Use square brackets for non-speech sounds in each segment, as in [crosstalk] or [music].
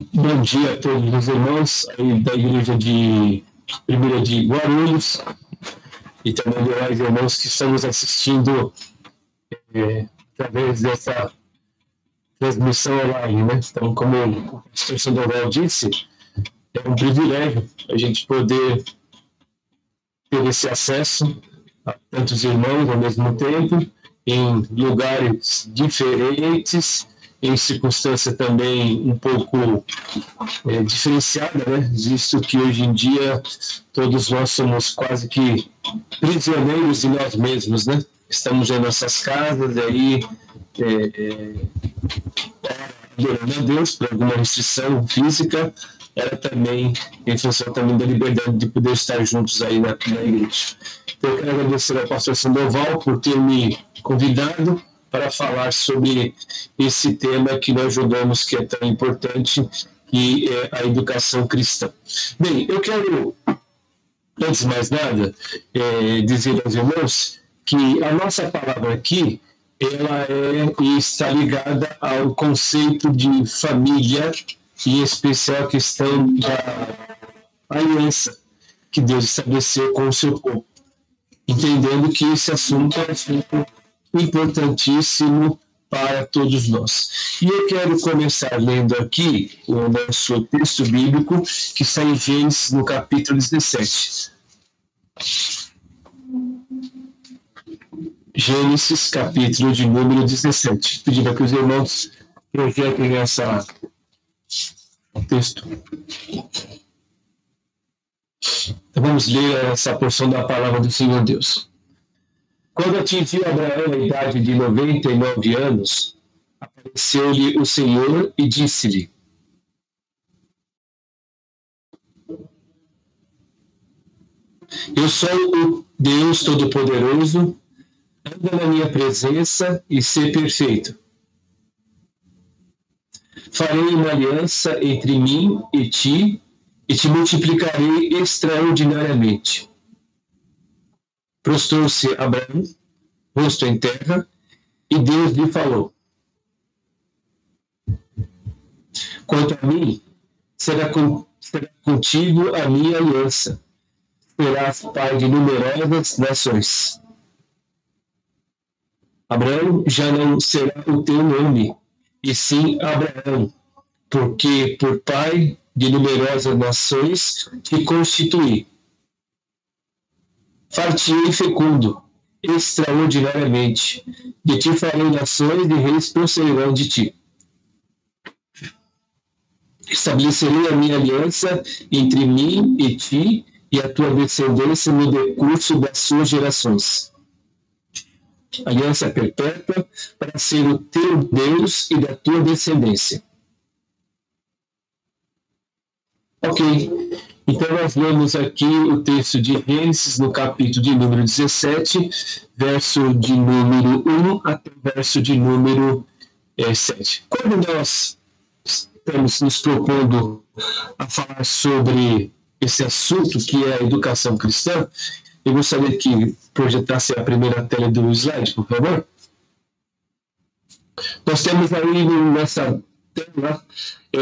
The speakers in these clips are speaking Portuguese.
Bom dia a todos os irmãos da igreja de primeira de Guarulhos e também demais irmãos que estão nos assistindo é, através dessa transmissão online, né? Então, como o pastor Sandoval disse, é um privilégio a gente poder ter esse acesso a tantos irmãos ao mesmo tempo, em lugares diferentes em circunstância também um pouco é, diferenciada, né? visto que hoje em dia todos nós somos quase que prisioneiros de nós mesmos, né? Estamos em nossas casas, e aí é, é, adorando a Deus por alguma restrição física, era também em função também da liberdade de poder estar juntos aí na, na igreja. Então, eu quero agradecer ao pastor Sandoval por ter me convidado para falar sobre esse tema que nós julgamos que é tão importante, que é a educação cristã. Bem, eu quero, antes de mais nada, é, dizer aos irmãos que a nossa palavra aqui ela é e está ligada ao conceito de família e em especial questão da aliança que Deus estabeleceu com o seu povo, entendendo que esse assunto é assunto importantíssimo para todos nós. E eu quero começar lendo aqui o nosso texto bíblico, que está em Gênesis, no capítulo 17. Gênesis, capítulo de número 17. Pedindo que os irmãos projetem essa texto. Então vamos ler essa porção da palavra do Senhor Deus. Quando atingiu Abraão a idade de 99 anos, apareceu-lhe o Senhor e disse-lhe: Eu sou o Deus Todo-Poderoso, anda na minha presença e ser perfeito. Farei uma aliança entre mim e ti, e te multiplicarei extraordinariamente. Prostrou-se Abraão, rosto em terra, e Deus lhe falou: Quanto a mim, será, com, será contigo a minha aliança. Serás pai de numerosas nações. Abraão já não será o teu nome, e sim Abraão, porque por pai de numerosas nações te constituí fartio e fecundo, extraordinariamente. De ti farei nações e reis procederão de ti. Estabelecerei a minha aliança entre mim e ti e a tua descendência no decurso das suas gerações. Aliança perpétua para ser o teu Deus e da tua descendência. Ok. Então, nós lemos aqui o texto de Gênesis, no capítulo de número 17, verso de número 1 até verso de número é, 7. Quando nós estamos nos propondo a falar sobre esse assunto que é a educação cristã, eu gostaria que projetasse a primeira tela do slide, por favor. Nós temos aí nessa tela é,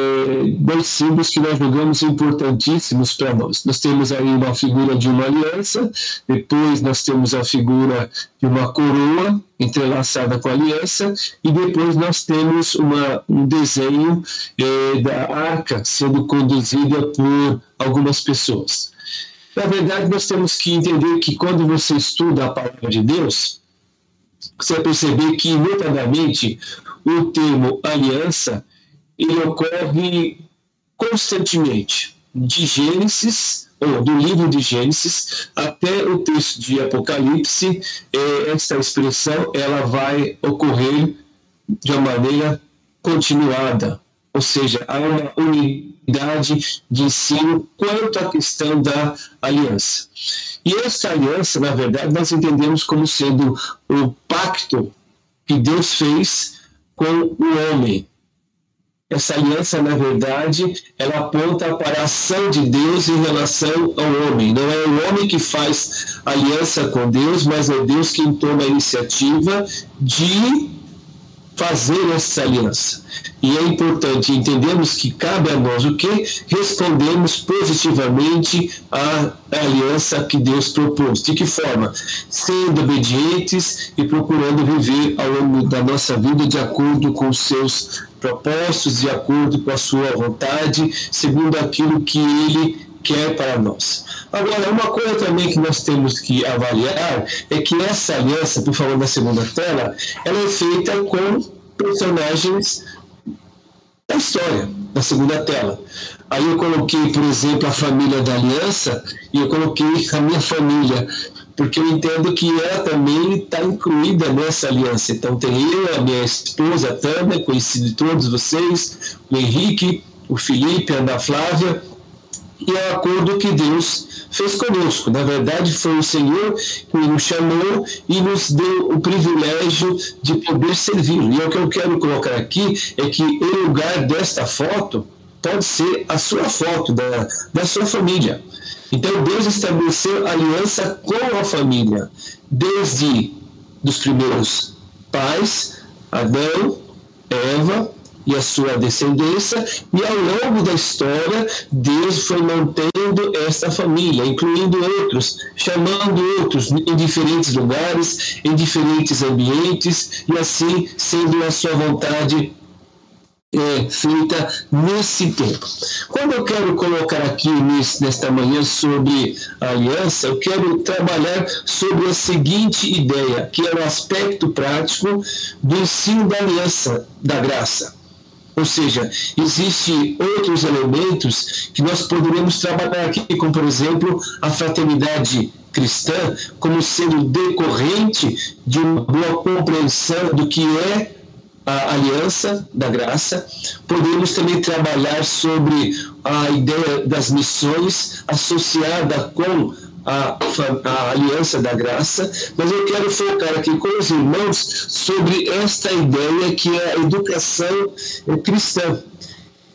dois símbolos que nós julgamos importantíssimos para nós. Nós temos aí uma figura de uma aliança, depois nós temos a figura de uma coroa entrelaçada com a aliança, e depois nós temos uma, um desenho é, da arca sendo conduzida por algumas pessoas. Na verdade, nós temos que entender que quando você estuda a palavra de Deus, você vai perceber que, notadamente, o termo aliança ele ocorre constantemente, de Gênesis, ou do livro de Gênesis, até o texto de Apocalipse, é, essa expressão ela vai ocorrer de uma maneira continuada, ou seja, há uma unidade de ensino quanto à questão da aliança. E essa aliança, na verdade, nós entendemos como sendo o pacto que Deus fez com o homem, essa aliança, na verdade, ela aponta para a ação de Deus em relação ao homem. Não é o homem que faz aliança com Deus, mas é Deus quem toma a iniciativa de fazer essa aliança. E é importante entendermos que cabe a nós o que? Respondemos positivamente à aliança que Deus propôs. De que forma? Sendo obedientes e procurando viver ao longo da nossa vida de acordo com os seus propósitos, de acordo com a sua vontade, segundo aquilo que Ele quer para nós. Agora, uma coisa também que nós temos que avaliar é que essa aliança, por favor, na segunda tela, ela é feita com personagens da história, na segunda tela. Aí eu coloquei, por exemplo, a família da aliança e eu coloquei a minha família, porque eu entendo que ela também está incluída nessa aliança. Então tem eu, a minha esposa, Tânia, conhecido de todos vocês, o Henrique, o Felipe, a Ana Flávia, e é o acordo que Deus fez conosco. Na verdade, foi o Senhor que nos chamou e nos deu o privilégio de poder servir. E o que eu quero colocar aqui é que, em lugar desta foto, pode ser a sua foto, da, da sua família. Então, Deus estabeleceu aliança com a família, desde dos primeiros pais, Adão, Eva, e a sua descendência, e ao longo da história, Deus foi mantendo esta família, incluindo outros, chamando outros em diferentes lugares, em diferentes ambientes, e assim sendo a sua vontade é, feita nesse tempo. Quando eu quero colocar aqui nesta manhã sobre a aliança, eu quero trabalhar sobre a seguinte ideia, que é o aspecto prático do ensino da aliança da graça. Ou seja, existem outros elementos que nós poderíamos trabalhar aqui, como por exemplo a fraternidade cristã, como sendo decorrente de uma boa compreensão do que é a aliança da graça. Podemos também trabalhar sobre a ideia das missões associada com a, a, aliança da graça, mas eu quero focar aqui com os irmãos sobre esta ideia que é a educação cristã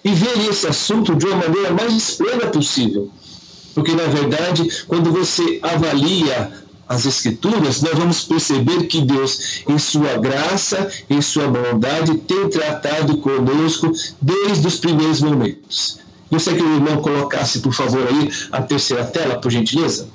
e ver esse assunto de uma maneira mais plena possível. Porque, na verdade, quando você avalia as Escrituras, nós vamos perceber que Deus, em sua graça, em sua bondade, tem tratado conosco desde os primeiros momentos. Gostaria que o irmão colocasse, por favor, aí a terceira tela, por gentileza.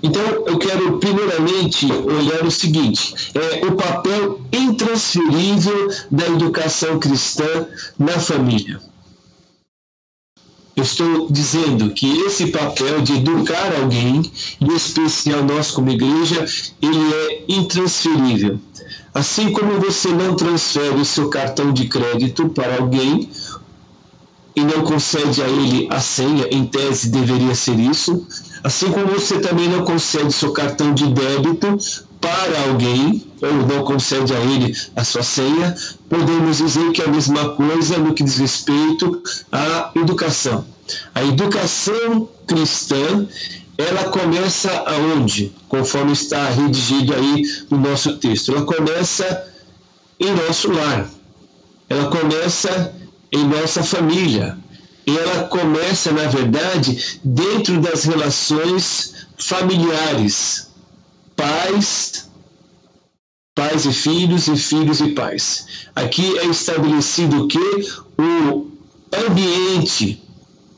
Então, eu quero primeiramente olhar o seguinte: é o papel intransferível da educação cristã na família. Eu estou dizendo que esse papel de educar alguém, em especial nós como igreja, ele é intransferível. Assim como você não transfere o seu cartão de crédito para alguém e não concede a ele a senha, em tese deveria ser isso, assim como você também não concede seu cartão de débito para alguém ou não concede a ele a sua senha, podemos dizer que é a mesma coisa no que diz respeito à educação. A educação cristã ela começa aonde? Conforme está redigido aí no nosso texto. Ela começa em nosso lar. Ela começa em nossa família. E ela começa, na verdade, dentro das relações familiares. Pais, pais e filhos e filhos e pais. Aqui é estabelecido o que? O ambiente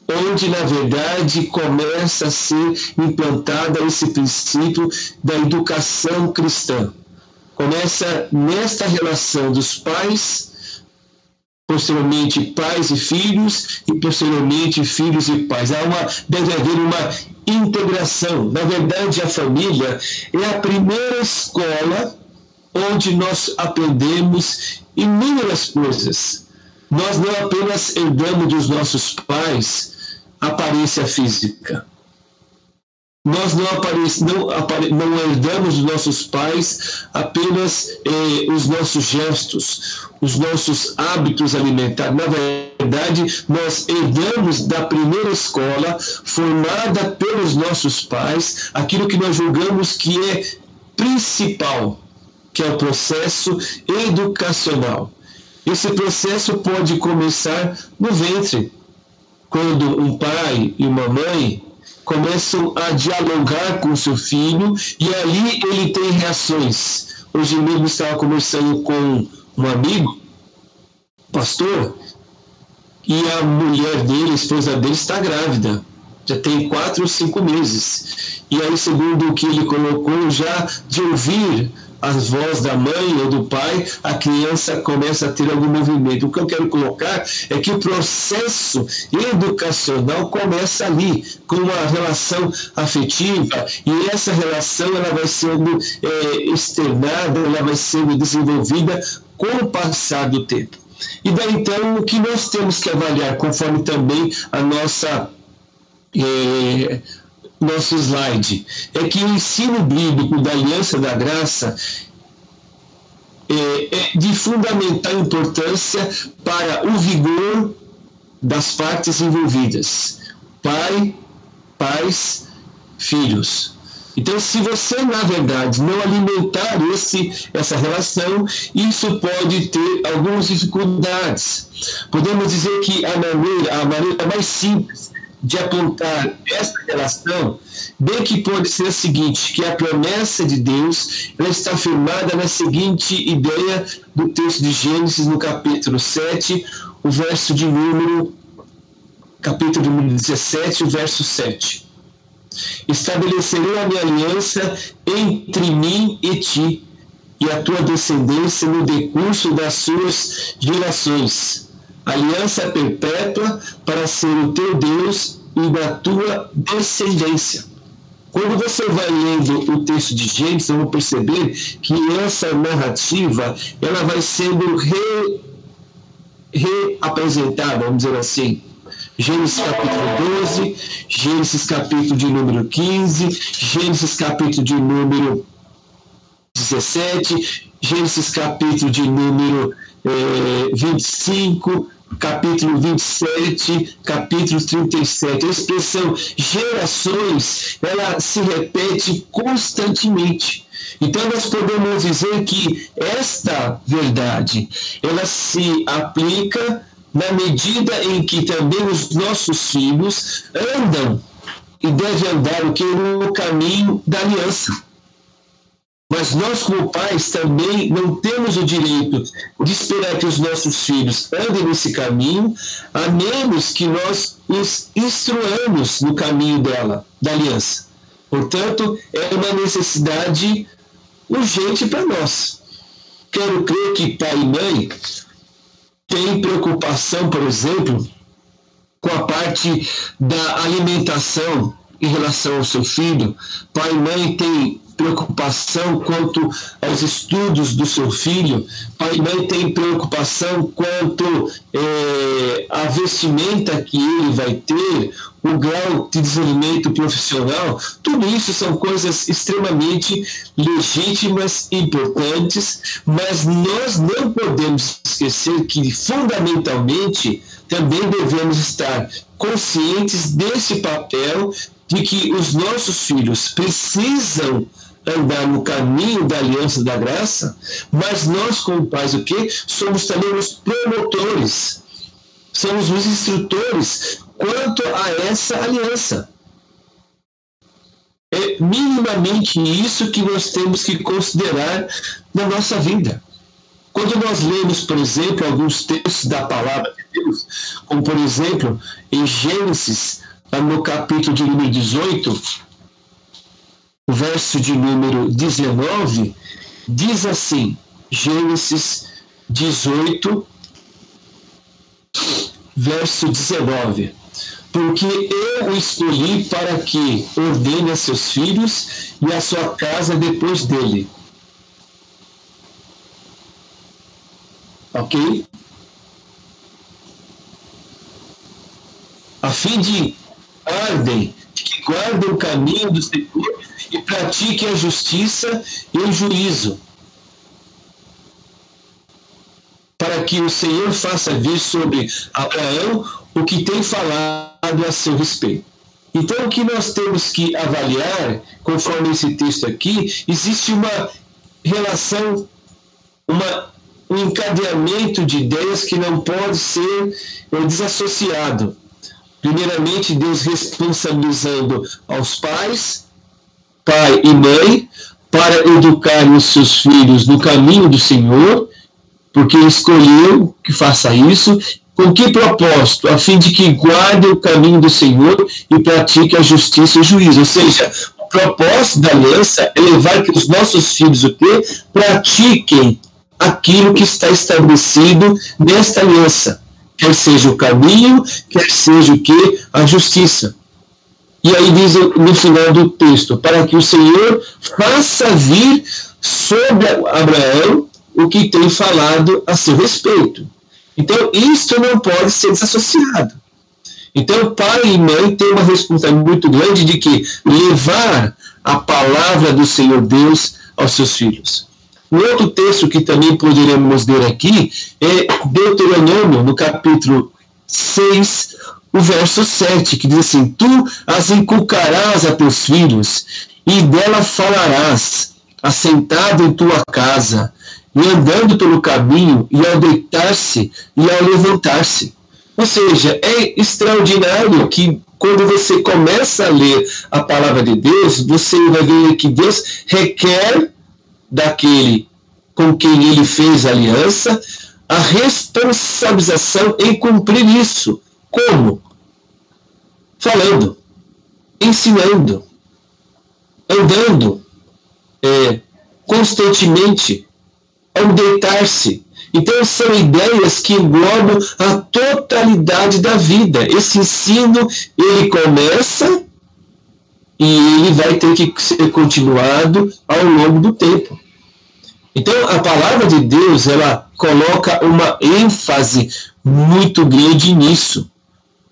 onde na verdade começa a ser implantada esse princípio da educação cristã. Começa nesta relação dos pais, posteriormente pais e filhos, e posteriormente filhos e pais. Há uma, deve haver uma integração. Na verdade, a família é a primeira escola onde nós aprendemos inúmeras coisas. Nós não apenas herdamos dos nossos pais aparência física. Nós não, não, apare, não herdamos dos nossos pais apenas eh, os nossos gestos, os nossos hábitos alimentares. Na verdade, nós herdamos da primeira escola, formada pelos nossos pais, aquilo que nós julgamos que é principal, que é o processo educacional. Esse processo pode começar no ventre, quando um pai e uma mãe começam a dialogar com seu filho e ali ele tem reações. Hoje mesmo estava conversando com um amigo, pastor, e a mulher dele, a esposa dele, está grávida. Já tem quatro ou cinco meses. E aí, segundo o que ele colocou, já de ouvir as vozes da mãe ou do pai, a criança começa a ter algum movimento. O que eu quero colocar é que o processo educacional começa ali, com uma relação afetiva, e essa relação ela vai sendo é, externada, ela vai sendo desenvolvida com o passar do tempo. E daí então o que nós temos que avaliar, conforme também a nossa. É, nosso slide, é que o ensino bíblico da Aliança da Graça é, é de fundamental importância para o vigor das partes envolvidas, pai, pais, filhos. Então, se você, na verdade, não alimentar esse, essa relação, isso pode ter algumas dificuldades. Podemos dizer que a maneira, a maneira mais simples de apontar essa relação, bem que pode ser a seguinte, que a promessa de Deus ela está firmada na seguinte ideia do texto de Gênesis, no capítulo 7, o verso de número, capítulo número 17, o verso 7. Estabelecerei a minha aliança entre mim e ti, e a tua descendência no decurso das suas gerações aliança perpétua para ser o teu Deus e da tua descendência. Quando você vai lendo o texto de Gênesis, vai perceber que essa narrativa ela vai sendo re, reapresentada, vamos dizer assim. Gênesis capítulo 12, Gênesis capítulo de número 15, Gênesis capítulo de número 17, Gênesis capítulo de número eh, 25, capítulo 27, capítulo 37. A expressão gerações, ela se repete constantemente. Então nós podemos dizer que esta verdade, ela se aplica na medida em que também os nossos filhos andam e devem andar o que no caminho da aliança. Mas nós, como pais, também não temos o direito de esperar que os nossos filhos andem nesse caminho, a menos que nós os instruamos no caminho dela, da aliança. Portanto, é uma necessidade urgente para nós. Quero crer que pai e mãe têm preocupação, por exemplo, com a parte da alimentação em relação ao seu filho. Pai e mãe têm preocupação quanto aos estudos do seu filho, pai e mãe tem preocupação quanto é, à vestimenta que ele vai ter, o grau de desenvolvimento profissional, tudo isso são coisas extremamente legítimas e importantes, mas nós não podemos esquecer que, fundamentalmente, também devemos estar conscientes desse papel de que os nossos filhos precisam andar no caminho da aliança da graça, mas nós, como pais, o quê? Somos também os promotores, somos os instrutores quanto a essa aliança. É minimamente isso que nós temos que considerar na nossa vida. Quando nós lemos, por exemplo, alguns textos da palavra de Deus, como por exemplo, em Gênesis, no capítulo de número 18, o verso de número 19, diz assim, Gênesis 18, verso 19. Porque eu o escolhi para que ordene a seus filhos e a sua casa depois dele. Ok? A fim de ordem, que guardem o caminho do Senhor e pratique a justiça e o juízo, para que o Senhor faça vir sobre Abraão o que tem falado a seu respeito. Então, o que nós temos que avaliar, conforme esse texto aqui, existe uma relação, uma, um encadeamento de ideias que não pode ser desassociado. Primeiramente, Deus responsabilizando aos pais, pai e mãe, para educar os seus filhos no caminho do Senhor, porque escolheu que faça isso. Com que propósito? A fim de que guarde o caminho do Senhor e pratique a justiça e o juízo. Ou seja, o propósito da aliança é levar que os nossos filhos o quê? Pratiquem aquilo que está estabelecido nesta aliança. Quer seja o caminho, quer seja o que? A justiça. E aí diz no final do texto, para que o Senhor faça vir sobre Abraão o que tem falado a seu respeito. Então, isto não pode ser desassociado. Então, pai e mãe têm uma responsabilidade muito grande de que levar a palavra do Senhor Deus aos seus filhos. Um outro texto que também poderemos ler aqui é Deuteronômio, no capítulo 6, o verso 7, que diz assim: Tu as inculcarás a teus filhos, e dela falarás, assentado em tua casa, e andando pelo caminho, e ao deitar-se e ao levantar-se. Ou seja, é extraordinário que quando você começa a ler a palavra de Deus, você vai ver que Deus requer daquele com quem ele fez aliança a responsabilização em cumprir isso. Como? Falando, ensinando, andando é, constantemente, deitar-se. Então, são ideias que englobam a totalidade da vida. Esse ensino, ele começa e ele vai ter que ser continuado ao longo do tempo. Então, a palavra de Deus, ela coloca uma ênfase muito grande nisso.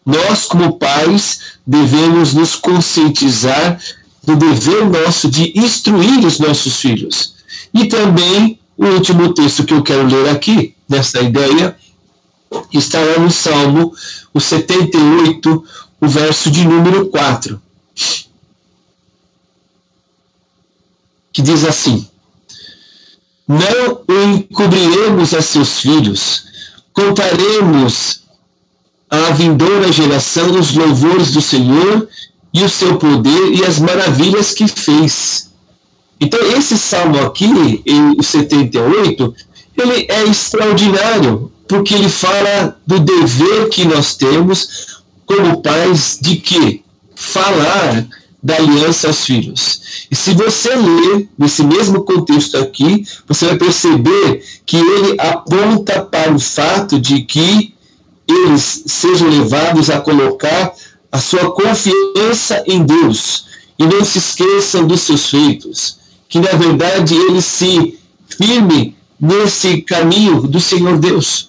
Nós, como pais, devemos nos conscientizar do dever nosso de instruir os nossos filhos. E também o último texto que eu quero ler aqui, nessa ideia, está lá no Salmo, o 78, o verso de número 4, que diz assim: Não o encobriremos a seus filhos, contaremos à vindoura geração os louvores do Senhor e o seu poder e as maravilhas que fez. Então, esse salmo aqui, em 78, ele é extraordinário, porque ele fala do dever que nós temos como pais de que falar da aliança aos filhos. E se você ler nesse mesmo contexto aqui, você vai perceber que ele aponta para o fato de que eles sejam levados a colocar a sua confiança em Deus e não se esqueçam dos seus feitos que na verdade ele se firme nesse caminho do Senhor Deus.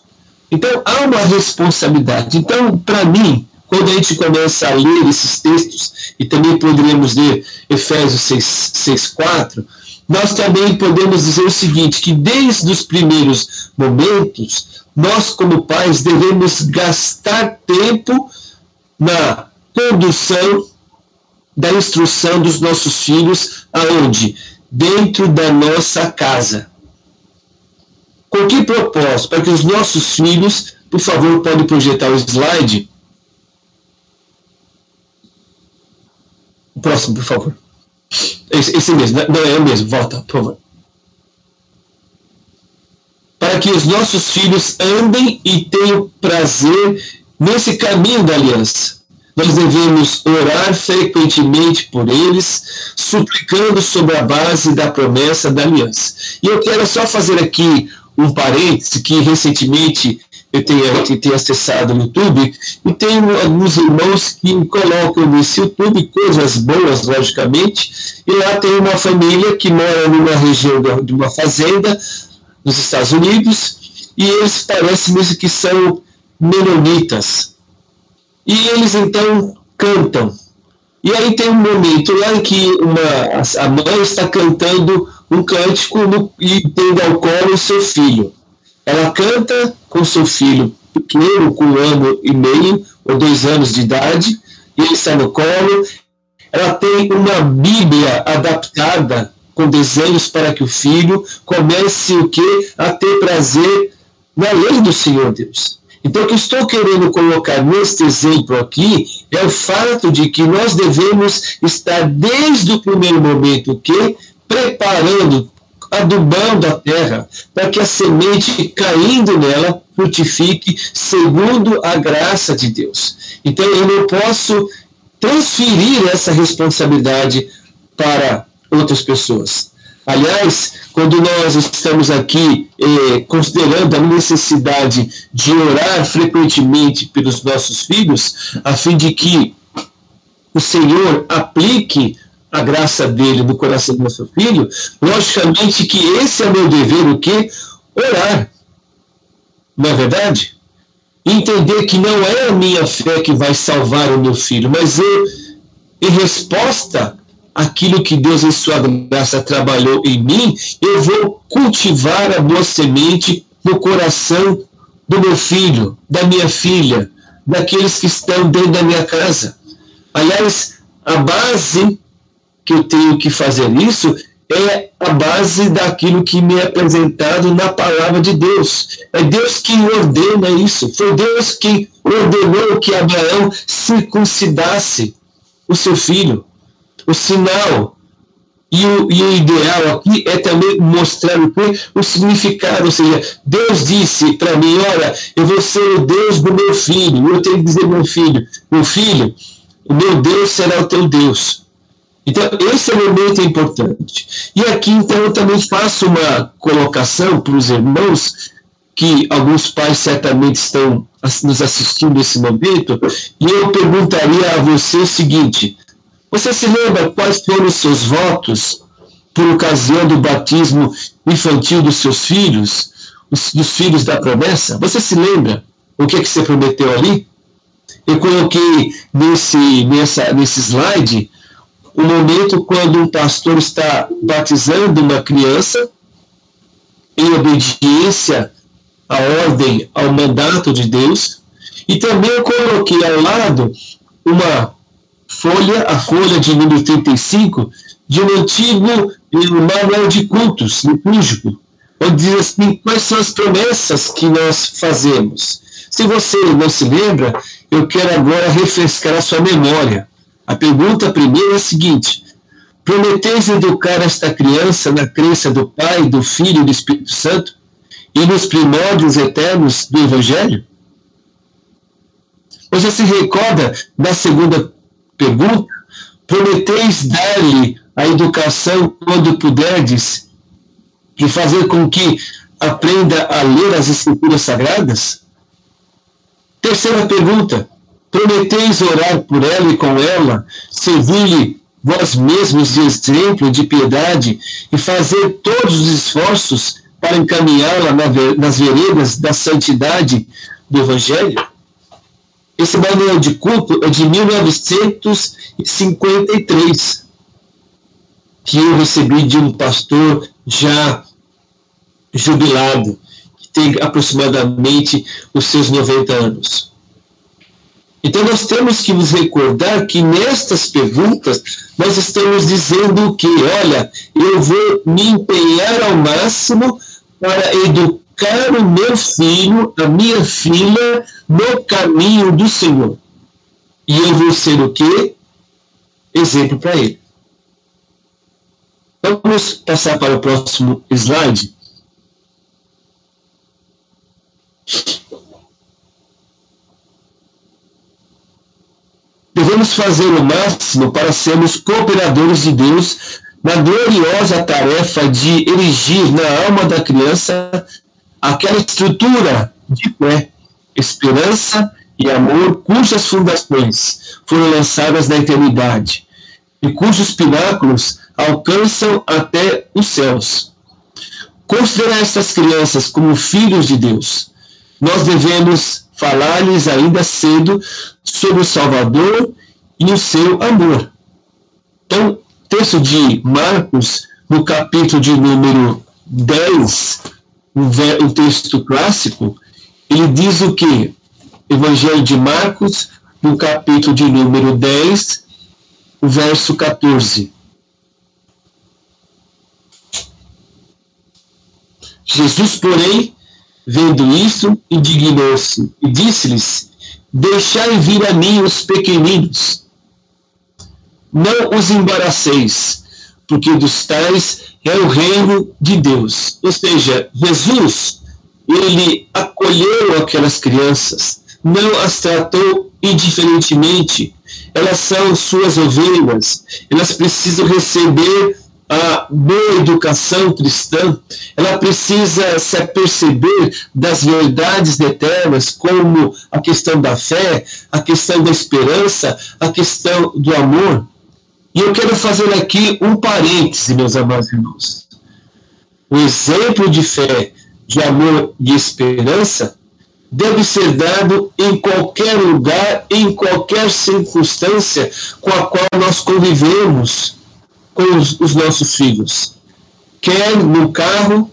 Então há uma responsabilidade. Então, para mim, quando a gente começa a ler esses textos, e também poderíamos ler Efésios 6, 6 4, nós também podemos dizer o seguinte: que desde os primeiros momentos, nós, como pais, devemos gastar tempo na condução da instrução dos nossos filhos, aonde? dentro da nossa casa. Com que propósito? Para que os nossos filhos, por favor, podem projetar o slide. Próximo, por favor. Esse, esse mesmo, não é o mesmo, volta, por favor. Para que os nossos filhos andem e tenham prazer nesse caminho da aliança nós devemos orar frequentemente por eles, suplicando sobre a base da promessa da aliança. E eu quero só fazer aqui um parêntese que recentemente eu tenho, tenho acessado no YouTube e tenho alguns irmãos que colocam nesse YouTube coisas boas, logicamente, e lá tem uma família que mora numa região de uma fazenda nos Estados Unidos e eles parecem mesmo que são menonitas, e eles então cantam. E aí tem um momento lá em que uma, a mãe está cantando um cântico no, e tendo ao colo o seu filho. Ela canta com seu filho pequeno, com um ano e meio ou dois anos de idade, e ele está no colo. Ela tem uma Bíblia adaptada com desenhos para que o filho comece o que a ter prazer na lei do Senhor Deus. Então, o que estou querendo colocar neste exemplo aqui é o fato de que nós devemos estar desde o primeiro momento que preparando, adubando a terra, para que a semente caindo nela frutifique segundo a graça de Deus. Então, eu não posso transferir essa responsabilidade para outras pessoas. Aliás, quando nós estamos aqui eh, considerando a necessidade de orar frequentemente pelos nossos filhos, a fim de que o Senhor aplique a graça dele no coração do nosso filho, logicamente que esse é meu dever, o quê? Orar. Não é verdade? Entender que não é a minha fé que vai salvar o meu filho, mas eu, em resposta aquilo que Deus em sua graça trabalhou em mim, eu vou cultivar a boa semente no coração do meu filho, da minha filha, daqueles que estão dentro da minha casa. Aliás, a base que eu tenho que fazer isso é a base daquilo que me é apresentado na palavra de Deus. É Deus quem ordena isso. Foi Deus quem ordenou que Abraão circuncidasse o seu filho o sinal e o, e o ideal aqui é também mostrar o que? O significado, ou seja, Deus disse para mim, olha, eu vou ser o Deus do meu filho, eu tenho que dizer meu filho, meu filho, o meu Deus será o teu Deus. Então, esse é um momento importante. E aqui, então, eu também faço uma colocação para os irmãos, que alguns pais certamente estão nos assistindo nesse momento, e eu perguntaria a você o seguinte: você se lembra quais foram os seus votos por ocasião do batismo infantil dos seus filhos, os, dos filhos da promessa? Você se lembra o que, é que você prometeu ali? Eu coloquei nesse, nessa, nesse slide o momento quando um pastor está batizando uma criança em obediência à ordem, ao mandato de Deus. E também eu coloquei ao lado uma folha, a folha de número 35, de um antigo manual de cultos litúrgico, onde diz assim, quais são as promessas que nós fazemos. Se você não se lembra, eu quero agora refrescar a sua memória. A pergunta primeira é a seguinte: Prometeis educar esta criança na crença do Pai, do Filho e do Espírito Santo e nos primórdios eternos do Evangelho? Você se recorda da segunda pergunta, prometeis dar-lhe a educação quando puderdes e fazer com que aprenda a ler as escrituras sagradas? Terceira pergunta, prometeis orar por ela e com ela, servir-lhe vós mesmos de exemplo de piedade e fazer todos os esforços para encaminhá-la nas veredas da santidade do Evangelho? Esse manual de culto é de 1953, que eu recebi de um pastor já jubilado, que tem aproximadamente os seus 90 anos. Então nós temos que nos recordar que nestas perguntas nós estamos dizendo que, olha, eu vou me empenhar ao máximo para educar o meu filho, a minha filha, no caminho do Senhor. E eu vou ser o quê? Exemplo para ele. Vamos passar para o próximo slide. Devemos fazer o máximo para sermos cooperadores de Deus na gloriosa tarefa de erigir na alma da criança aquela estrutura de fé, esperança e amor cujas fundações foram lançadas na eternidade e cujos pináculos alcançam até os céus. Considerar essas crianças como filhos de Deus, nós devemos falar-lhes ainda cedo sobre o Salvador e o seu amor. Então, texto de Marcos, no capítulo de número 10, o texto clássico, ele diz o que? Evangelho de Marcos, no capítulo de número 10, o verso 14. Jesus, porém, Vendo isso, indignou-se e disse-lhes: Deixai vir a mim os pequeninos, não os embaraceis, porque dos tais é o reino de Deus. Ou seja, Jesus, ele acolheu aquelas crianças, não as tratou indiferentemente. Elas são suas ovelhas, elas precisam receber a boa educação cristã, ela precisa se aperceber das verdades eternas, como a questão da fé, a questão da esperança, a questão do amor. E eu quero fazer aqui um parêntese, meus amados irmãos. O exemplo de fé, de amor e esperança deve ser dado em qualquer lugar, em qualquer circunstância com a qual nós convivemos com os, os nossos filhos. Quer no carro,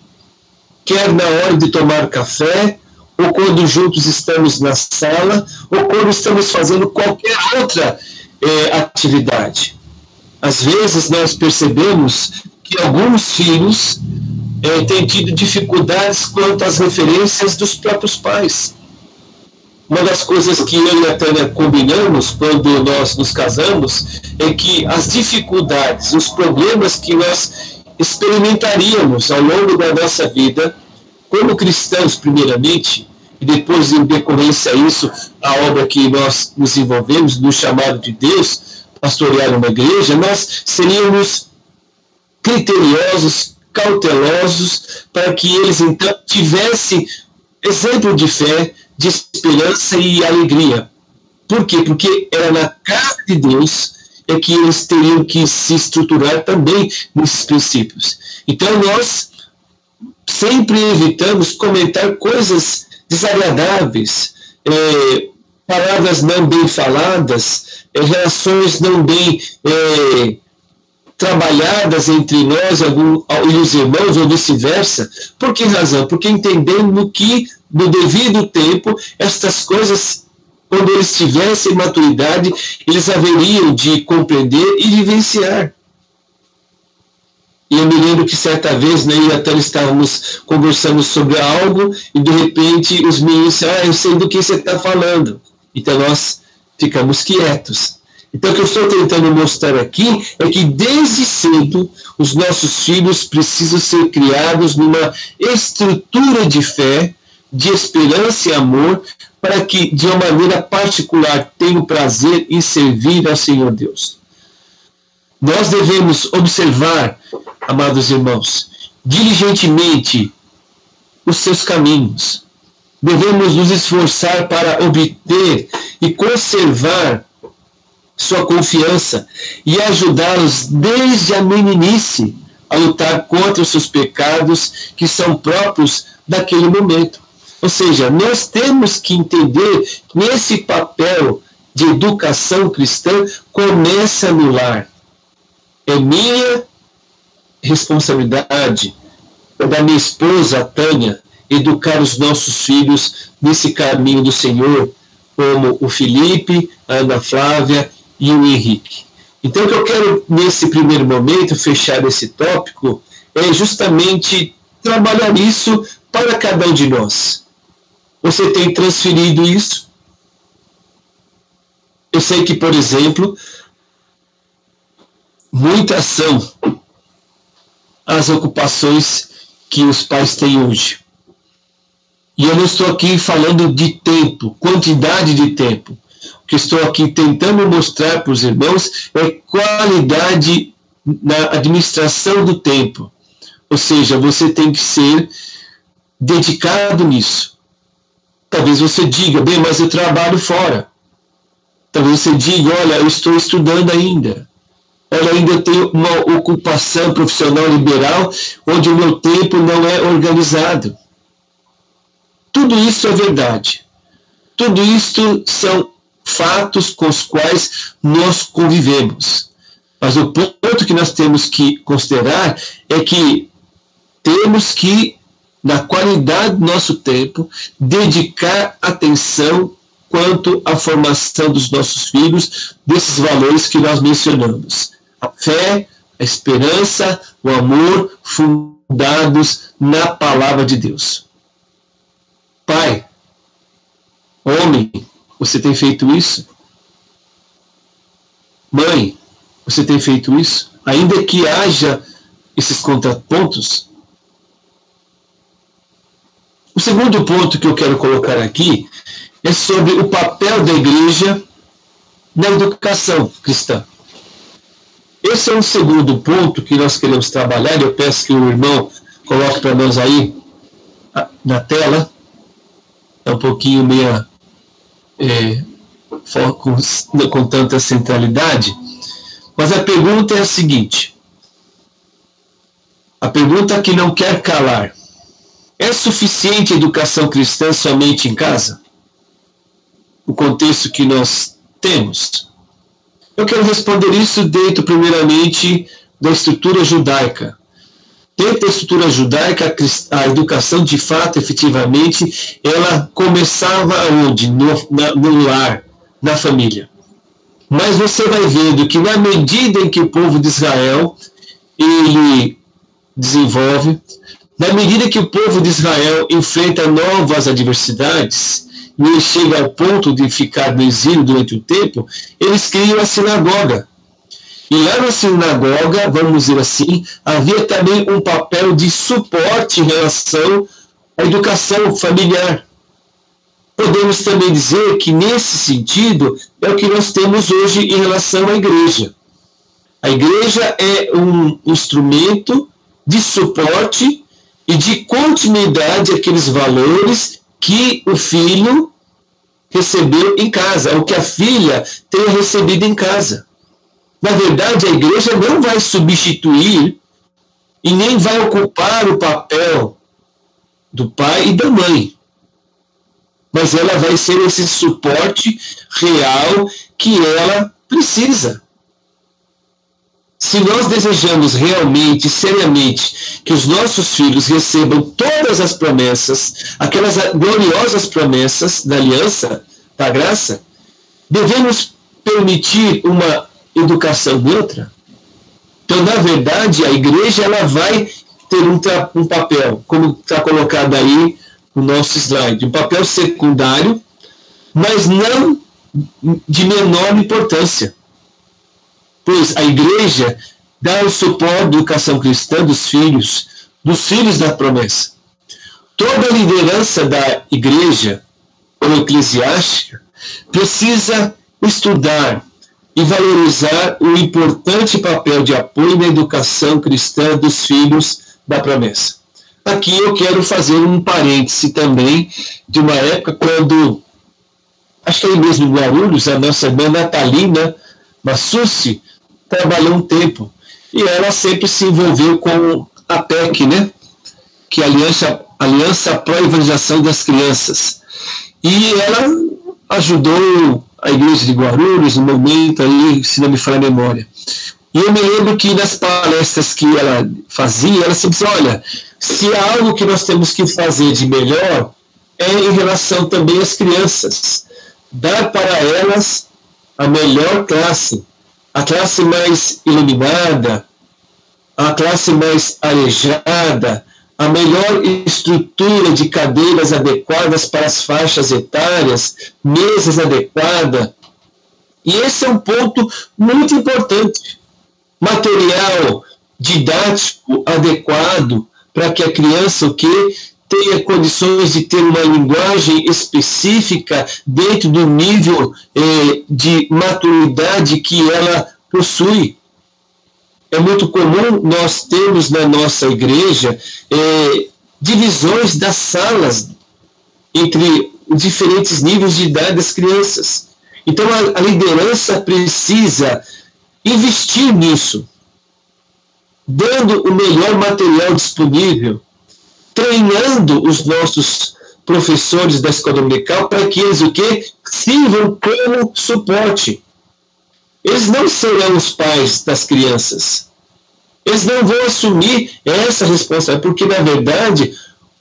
quer na hora de tomar café, ou quando juntos estamos na sala, ou quando estamos fazendo qualquer outra eh, atividade. Às vezes nós percebemos que alguns filhos eh, têm tido dificuldades quanto às referências dos próprios pais. Uma das coisas que eu e a Tânia combinamos quando nós nos casamos é que as dificuldades, os problemas que nós experimentaríamos ao longo da nossa vida, como cristãos, primeiramente, e depois, em decorrência a isso, a obra que nós nos envolvemos, no chamado de Deus, pastorear uma igreja, nós seríamos criteriosos, cautelosos, para que eles então tivessem exemplo de fé, de esperança e alegria. Por quê? Porque era na casa de Deus é que eles teriam que se estruturar também nesses princípios. Então nós sempre evitamos comentar coisas desagradáveis, é, palavras não bem faladas, é, relações não bem é, trabalhadas entre nós e os irmãos, ou vice-versa. Por que razão? Porque entendendo que no devido tempo, estas coisas, quando eles tivessem maturidade, eles haveriam de compreender e vivenciar. E eu me lembro que certa vez, né, e até estávamos conversando sobre algo, e de repente os meninos disseram, ah, eu sei do que você está falando. Então nós ficamos quietos. Então, o que eu estou tentando mostrar aqui é que desde cedo os nossos filhos precisam ser criados numa estrutura de fé de esperança e amor, para que, de uma maneira particular, tenham prazer em servir ao Senhor Deus. Nós devemos observar, amados irmãos, diligentemente os seus caminhos. Devemos nos esforçar para obter e conservar sua confiança e ajudá-los desde a meninice a lutar contra os seus pecados que são próprios daquele momento. Ou seja, nós temos que entender que esse papel de educação cristã começa no lar. É minha responsabilidade, é da minha esposa, Tânia, educar os nossos filhos nesse caminho do Senhor, como o Felipe, a Ana Flávia e o Henrique. Então, o que eu quero, nesse primeiro momento, fechar esse tópico, é justamente trabalhar isso para cada um de nós. Você tem transferido isso? Eu sei que, por exemplo, muitas são as ocupações que os pais têm hoje. E eu não estou aqui falando de tempo, quantidade de tempo. O que estou aqui tentando mostrar para os irmãos é qualidade na administração do tempo. Ou seja, você tem que ser dedicado nisso. Talvez você diga, bem, mas eu trabalho fora. Talvez você diga, olha, eu estou estudando ainda. Olha, ainda tenho uma ocupação profissional liberal onde o meu tempo não é organizado. Tudo isso é verdade. Tudo isso são fatos com os quais nós convivemos. Mas o ponto que nós temos que considerar é que temos que na qualidade do nosso tempo, dedicar atenção quanto à formação dos nossos filhos, desses valores que nós mencionamos. A fé, a esperança, o amor, fundados na palavra de Deus. Pai, homem, você tem feito isso? Mãe, você tem feito isso? Ainda que haja esses contrapontos. O segundo ponto que eu quero colocar aqui é sobre o papel da igreja na educação cristã. Esse é um segundo ponto que nós queremos trabalhar. Eu peço que o irmão coloque para nós aí na tela. É um pouquinho meia é, com, com tanta centralidade. Mas a pergunta é a seguinte: a pergunta que não quer calar. É suficiente educação cristã somente em casa? O contexto que nós temos? Eu quero responder isso dentro, primeiramente, da estrutura judaica. Dentro da estrutura judaica, a educação, de fato, efetivamente, ela começava onde? No, na, no lar, na família. Mas você vai vendo que, na medida em que o povo de Israel ele desenvolve, na medida que o povo de Israel enfrenta novas adversidades, e ele chega ao ponto de ficar no exílio durante o tempo, eles criam a sinagoga. E lá na sinagoga, vamos dizer assim, havia também um papel de suporte em relação à educação familiar. Podemos também dizer que, nesse sentido, é o que nós temos hoje em relação à igreja. A igreja é um instrumento de suporte e de continuidade àqueles valores que o filho recebeu em casa, o que a filha tem recebido em casa. Na verdade, a igreja não vai substituir e nem vai ocupar o papel do pai e da mãe. Mas ela vai ser esse suporte real que ela precisa. Se nós desejamos realmente, seriamente, que os nossos filhos recebam todas as promessas, aquelas gloriosas promessas da aliança, da graça, devemos permitir uma educação neutra? Então, na verdade, a igreja ela vai ter um, um papel, como está colocado aí no nosso slide, um papel secundário, mas não de menor importância pois a igreja dá o suporte à educação cristã dos filhos, dos filhos da promessa. Toda a liderança da igreja ou eclesiástica precisa estudar e valorizar o importante papel de apoio na educação cristã dos filhos da promessa. Aqui eu quero fazer um parêntese também de uma época quando, acho que aí mesmo em Guarulhos, a nossa irmã Natalina Massucci trabalhou um tempo. E ela sempre se envolveu com a PEC, né? que é a Aliança, Aliança Pró-Evangelização das Crianças. E ela ajudou a igreja de Guarulhos no momento aí, se não me falha a memória. E eu me lembro que nas palestras que ela fazia, ela sempre dizia, olha, se há algo que nós temos que fazer de melhor, é em relação também às crianças. Dar para elas a melhor classe, a classe mais iluminada, a classe mais arejada, a melhor estrutura de cadeiras adequadas para as faixas etárias, mesas adequadas. E esse é um ponto muito importante. Material didático adequado para que a criança o quê? tenha condições de ter uma linguagem específica dentro do nível eh, de maturidade que ela possui. É muito comum nós termos na nossa igreja eh, divisões das salas entre diferentes níveis de idade das crianças. Então a, a liderança precisa investir nisso, dando o melhor material disponível treinando os nossos professores da escola dominical para que eles o quê? sirvam como suporte. Eles não serão os pais das crianças. Eles não vão assumir essa responsabilidade, porque na verdade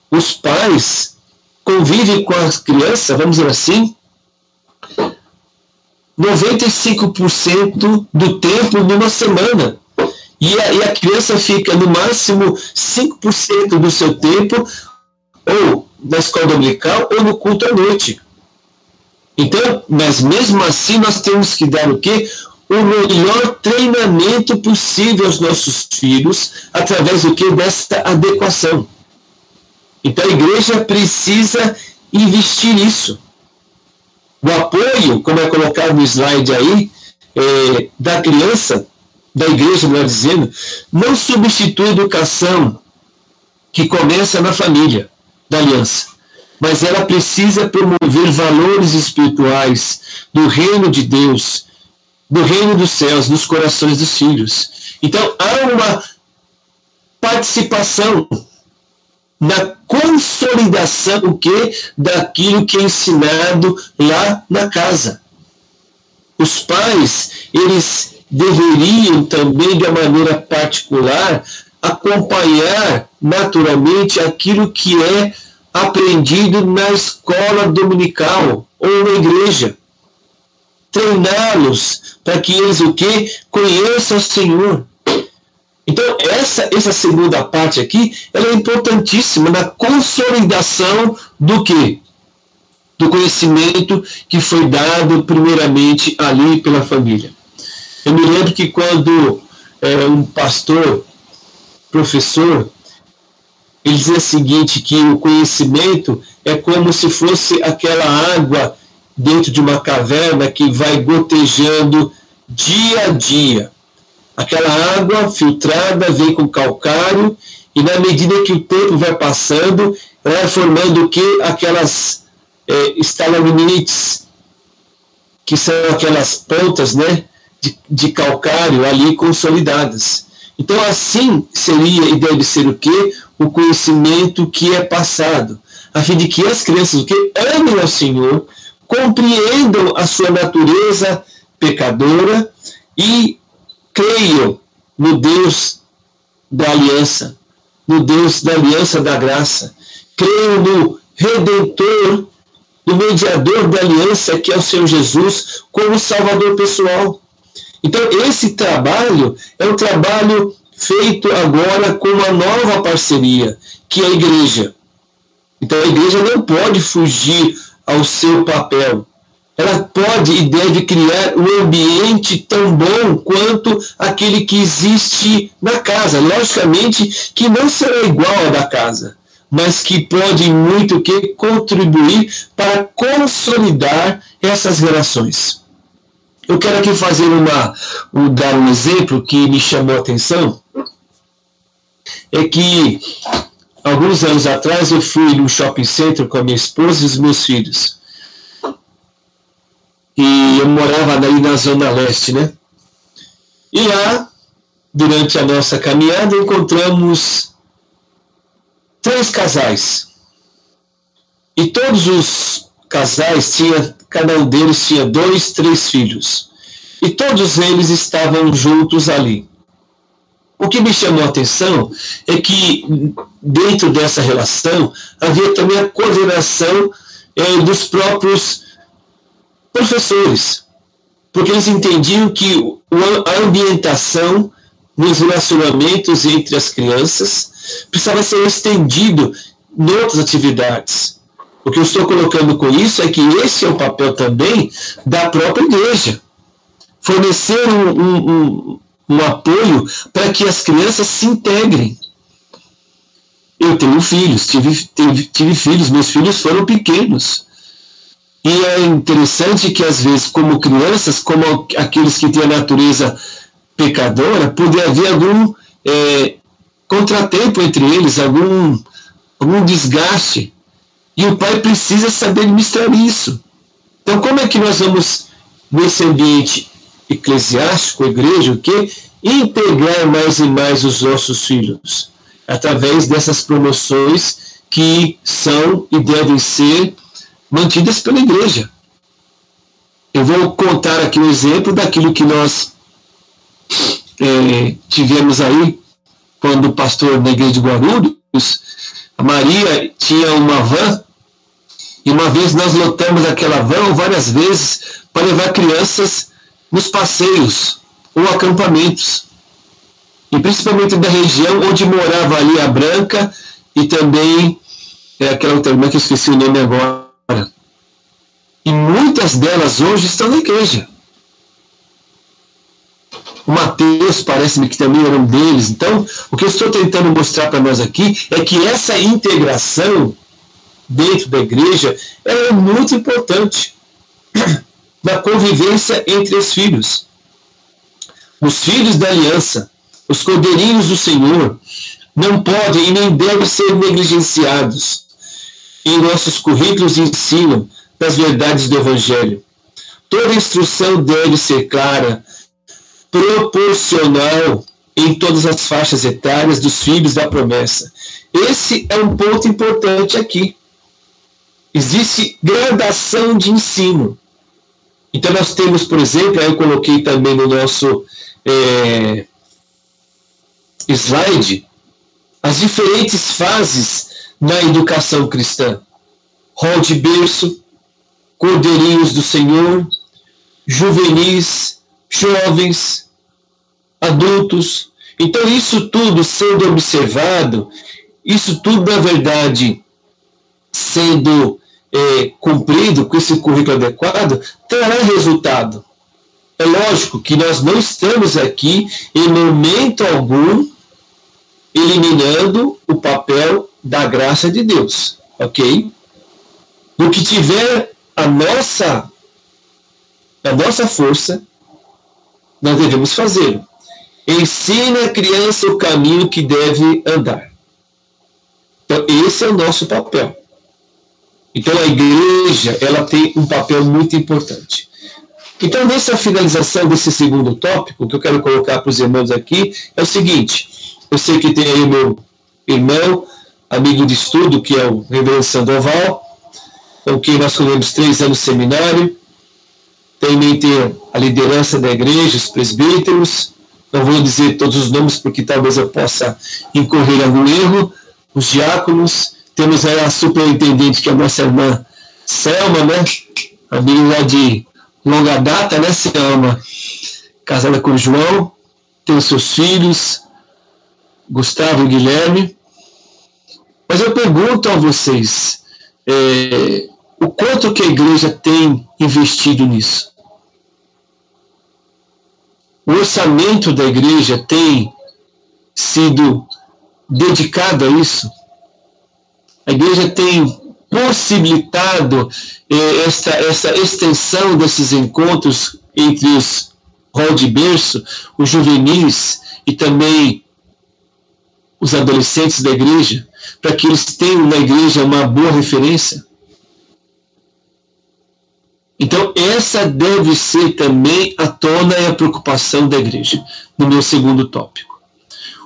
os pais convivem com as crianças, vamos dizer assim, 95% do tempo numa semana. E a, e a criança fica no máximo 5% do seu tempo, ou na escola dominical ou no culto à noite. Então, mas mesmo assim nós temos que dar o quê? O melhor treinamento possível aos nossos filhos através do que desta adequação. Então a igreja precisa investir nisso. O apoio, como é colocado no slide aí, é, da criança, da igreja, melhor dizendo, não substitui a educação que começa na família da aliança, mas ela precisa promover valores espirituais do reino de Deus, do reino dos céus, nos corações dos filhos. Então há uma participação na consolidação o que daquilo que é ensinado lá na casa. Os pais, eles deveriam também de uma maneira particular acompanhar naturalmente aquilo que é aprendido na escola dominical ou na igreja. Treiná-los para que eles o que conheçam o Senhor. Então, essa, essa segunda parte aqui, ela é importantíssima na consolidação do que? Do conhecimento que foi dado primeiramente ali pela família. Eu me lembro que quando é, um pastor, professor, ele dizia o seguinte, que o conhecimento é como se fosse aquela água dentro de uma caverna que vai gotejando dia a dia aquela água filtrada vem com calcário e na medida que o tempo vai passando, vai formando o que? Aquelas é, estalagmites, que são aquelas pontas né, de, de calcário ali consolidadas. Então, assim seria e deve ser o que? O conhecimento que é passado, a fim de que as crianças o que? amem ao Senhor, compreendam a sua natureza pecadora e creiam no Deus da aliança, no Deus da aliança da graça. Creiam no Redentor, no mediador da aliança, que é o Senhor Jesus, como Salvador pessoal. Então, esse trabalho é um trabalho feito agora com uma nova parceria, que é a igreja. Então, a igreja não pode fugir ao seu papel ela pode e deve criar um ambiente tão bom quanto aquele que existe na casa. Logicamente que não será igual ao da casa, mas que pode muito que contribuir para consolidar essas relações. Eu quero aqui fazer uma, um, dar um exemplo que me chamou a atenção. É que alguns anos atrás eu fui no shopping center com a minha esposa e os meus filhos e eu morava ali na Zona Leste, né? E lá, durante a nossa caminhada, encontramos três casais. E todos os casais tinham, cada um deles tinha dois, três filhos. E todos eles estavam juntos ali. O que me chamou a atenção é que dentro dessa relação havia também a coordenação eh, dos próprios professores, porque eles entendiam que a ambientação nos relacionamentos entre as crianças precisava ser estendido em outras atividades. O que eu estou colocando com isso é que esse é o papel também da própria igreja. Fornecer um, um, um, um apoio para que as crianças se integrem. Eu tenho filhos, tive, tive, tive filhos, meus filhos foram pequenos. E é interessante que, às vezes, como crianças, como aqueles que têm a natureza pecadora, pode haver algum é, contratempo entre eles, algum, algum desgaste. E o pai precisa saber administrar isso. Então, como é que nós vamos, nesse ambiente eclesiástico, igreja, o quê? Integrar mais e mais os nossos filhos, através dessas promoções que são e devem ser mantidas pela igreja. Eu vou contar aqui um exemplo daquilo que nós é, tivemos aí quando o pastor na igreja de Guarulhos, a Maria tinha uma van e uma vez nós lotamos aquela van várias vezes para levar crianças nos passeios ou acampamentos. E principalmente da região onde morava ali a Branca e também é aquela outra irmã que eu esqueci o nome agora. E muitas delas hoje estão na igreja. O Mateus parece-me que também era um deles. Então, o que eu estou tentando mostrar para nós aqui é que essa integração dentro da igreja é muito importante [clears throat] na convivência entre os filhos. Os filhos da aliança, os cordeirinhos do Senhor, não podem e nem devem ser negligenciados em nossos currículos de ensino das verdades do Evangelho. Toda instrução deve ser clara, proporcional em todas as faixas etárias dos filhos da promessa. Esse é um ponto importante aqui. Existe gradação de ensino. Então, nós temos, por exemplo, eu coloquei também no nosso é, slide, as diferentes fases na educação cristã. Rol de berço, cordeirinhos do Senhor, juvenis, jovens, adultos. Então, isso tudo sendo observado, isso tudo, na verdade, sendo é, cumprido com esse currículo adequado, terá resultado. É lógico que nós não estamos aqui, em momento algum, eliminando o papel da graça de Deus, ok? No que tiver a nossa, a nossa força, nós devemos fazê-lo. Ensina a criança o caminho que deve andar. Então, esse é o nosso papel. Então, a igreja, ela tem um papel muito importante. Então, nessa finalização desse segundo tópico, que eu quero colocar para os irmãos aqui, é o seguinte: eu sei que tem aí meu irmão, amigo de estudo, que é o Reverendo Sandoval, com quem nós comemos três anos de seminário, também tem a liderança da igreja, os presbíteros, não vou dizer todos os nomes porque talvez eu possa incorrer algum erro, os diáconos, temos aí a superintendente, que é a nossa irmã Selma, né? Amiga lá de longa data, né, Selma? Casada com o João, tem os seus filhos, Gustavo e Guilherme. Mas eu pergunto a vocês, é, o quanto que a igreja tem investido nisso? o orçamento da igreja tem sido dedicado a isso? A igreja tem possibilitado eh, essa, essa extensão desses encontros entre os rol de berço, os juvenis e também os adolescentes da igreja, para que eles tenham na igreja uma boa referência? Então, essa deve ser também a tona e a preocupação da igreja, no meu segundo tópico.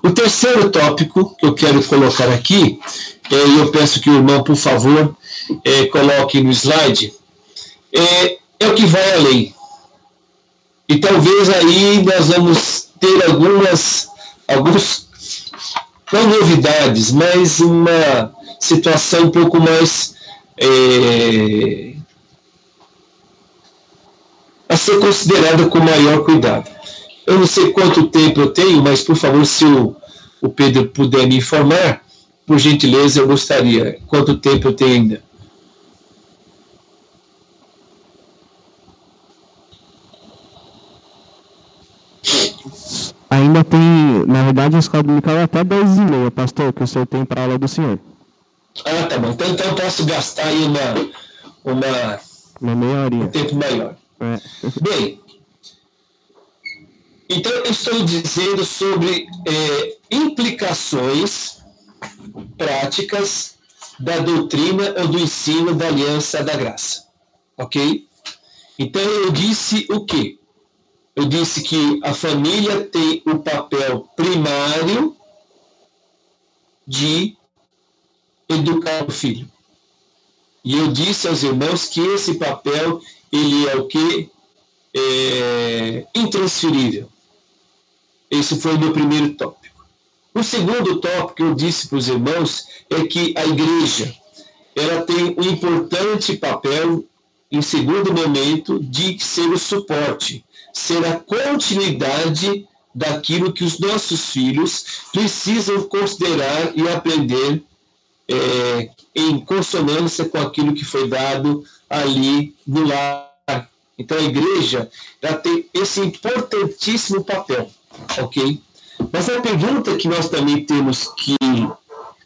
O terceiro tópico que eu quero colocar aqui, eu peço que o irmão, por favor, é, coloque no slide, é, é o que vai além. E talvez aí nós vamos ter algumas, alguns, não novidades, mas uma situação um pouco mais é, a ser considerada com maior cuidado. Eu não sei quanto tempo eu tenho, mas por favor, se o, o Pedro puder me informar, por gentileza, eu gostaria. Quanto tempo eu tenho ainda? Ainda tem, na verdade, a escola dominical é até 10 e meia, pastor, que o senhor tem para aula do senhor. Ah, tá bom. Então, então eu posso gastar aí uma, uma, uma meia horinha. um tempo maior. É. Bem, então eu estou dizendo sobre é, implicações práticas da doutrina ou do ensino da aliança da graça. Ok? Então eu disse o quê? Eu disse que a família tem o papel primário de educar o filho. E eu disse aos irmãos que esse papel ele é o que? É, intransferível. Esse foi o meu primeiro tópico. O segundo tópico que eu disse para os irmãos é que a igreja ela tem um importante papel, em segundo momento, de ser o suporte, ser a continuidade daquilo que os nossos filhos precisam considerar e aprender é, em consonância com aquilo que foi dado ali no lar. Então a igreja ela tem esse importantíssimo papel, ok? Mas a pergunta que nós também temos que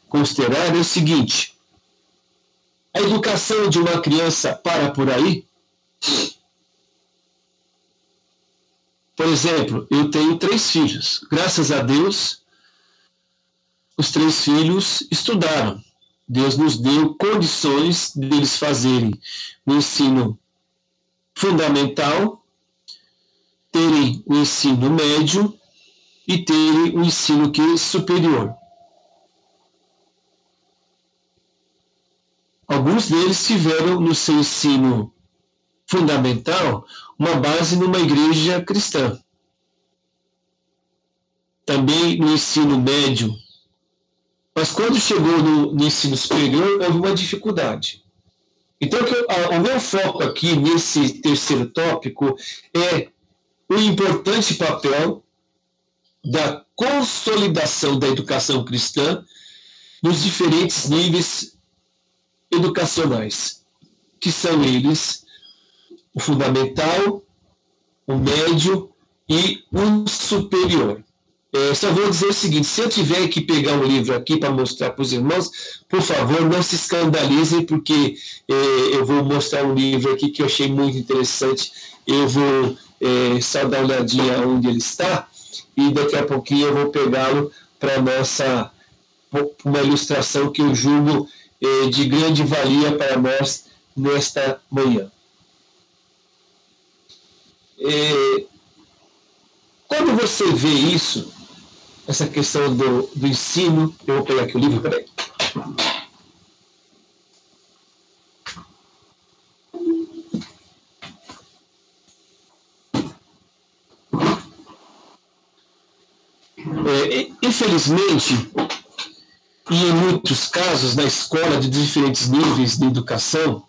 considerar é o seguinte: a educação de uma criança para por aí? Por exemplo, eu tenho três filhos. Graças a Deus, os três filhos estudaram. Deus nos deu condições deles fazerem o ensino fundamental, terem o ensino médio e terem o ensino que é superior. Alguns deles tiveram no seu ensino fundamental uma base numa igreja cristã. Também no ensino médio. Mas quando chegou no, no ensino superior, houve uma dificuldade. Então, o meu foco aqui nesse terceiro tópico é o importante papel da consolidação da educação cristã nos diferentes níveis educacionais, que são eles o fundamental, o médio e o superior. É, só vou dizer o seguinte: se eu tiver que pegar um livro aqui para mostrar para os irmãos, por favor, não se escandalizem, porque é, eu vou mostrar um livro aqui que eu achei muito interessante. Eu vou é, só dar uma olhadinha onde ele está e daqui a pouquinho eu vou pegá-lo para nossa uma ilustração que eu julgo é, de grande valia para nós nesta manhã. É, quando você vê isso, essa questão do, do ensino, eu vou pegar aqui o livro, peraí. É, infelizmente, e em muitos casos, na escola de diferentes níveis de educação,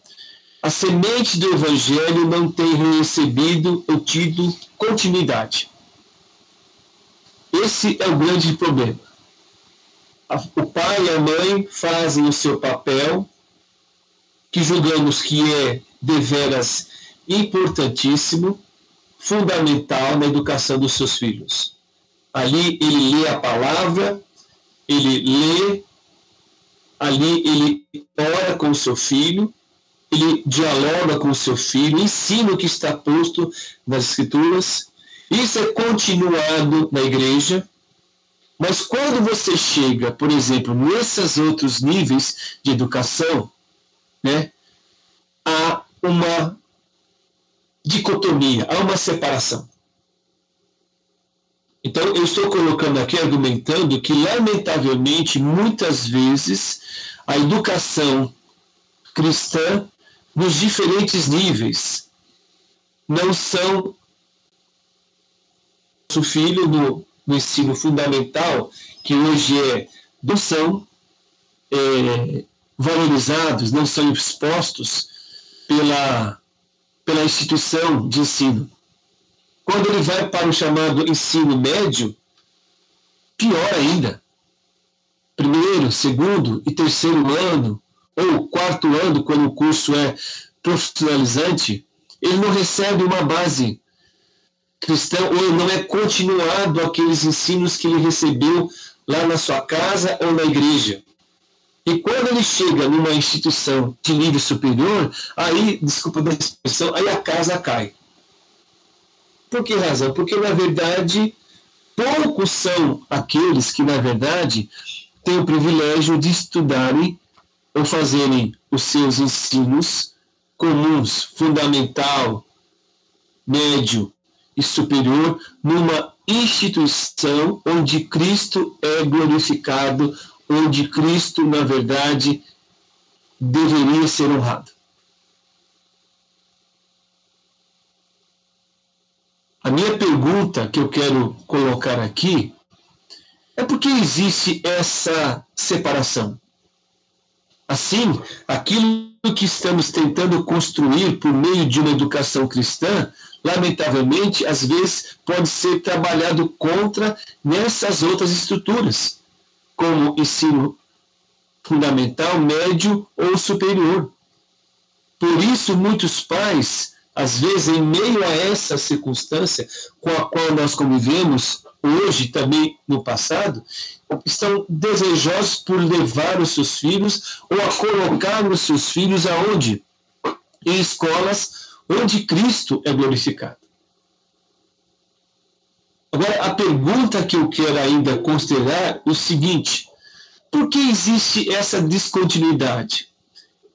a semente do evangelho não tem recebido ou tido continuidade. Esse é o grande problema. O pai e a mãe fazem o seu papel, que julgamos que é deveras importantíssimo, fundamental na educação dos seus filhos. Ali ele lê a palavra, ele lê, ali ele ora com o seu filho, ele dialoga com o seu filho, ensina o que está posto nas Escrituras. Isso é continuado na igreja. Mas quando você chega, por exemplo, nesses outros níveis de educação, né, há uma dicotomia, há uma separação. Então, eu estou colocando aqui, argumentando que, lamentavelmente, muitas vezes, a educação cristã nos diferentes níveis. Não são o filho no, no ensino fundamental, que hoje é, não são é, valorizados, não são expostos pela, pela instituição de ensino. Quando ele vai para o chamado ensino médio, pior ainda. Primeiro, segundo e terceiro ano, ou quarto ano, quando o curso é profissionalizante, ele não recebe uma base cristã, ou ele não é continuado aqueles ensinos que ele recebeu lá na sua casa ou na igreja. E quando ele chega numa instituição de nível superior, aí, desculpa da expressão, aí a casa cai. Por que razão? Porque, na verdade, poucos são aqueles que, na verdade, têm o privilégio de estudarem ou fazerem os seus ensinos comuns, fundamental, médio e superior, numa instituição onde Cristo é glorificado, onde Cristo, na verdade, deveria ser honrado. A minha pergunta que eu quero colocar aqui é por que existe essa separação? Assim, aquilo que estamos tentando construir por meio de uma educação cristã, lamentavelmente, às vezes pode ser trabalhado contra nessas outras estruturas, como ensino fundamental, médio ou superior. Por isso, muitos pais, às vezes, em meio a essa circunstância com a qual nós convivemos, hoje, também no passado, estão desejosos por levar os seus filhos ou a colocar os seus filhos aonde? Em escolas onde Cristo é glorificado. Agora, a pergunta que eu quero ainda considerar é o seguinte: por que existe essa descontinuidade?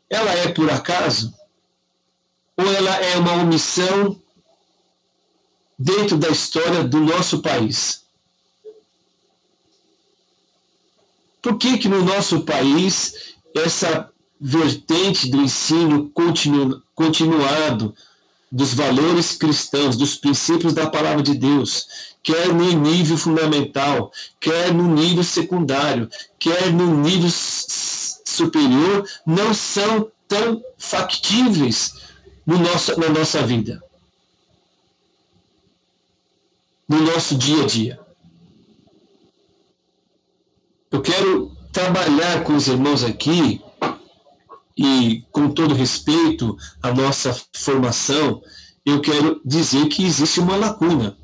Ela é por acaso? Ou ela é uma omissão dentro da história do nosso país? Por que, que no nosso país essa vertente do ensino continu, continuado dos valores cristãos, dos princípios da palavra de Deus, quer no nível fundamental, quer no nível secundário, quer no nível superior, não são tão factíveis no nosso, na nossa vida, no nosso dia a dia. Eu quero trabalhar com os irmãos aqui e com todo respeito à nossa formação, eu quero dizer que existe uma lacuna.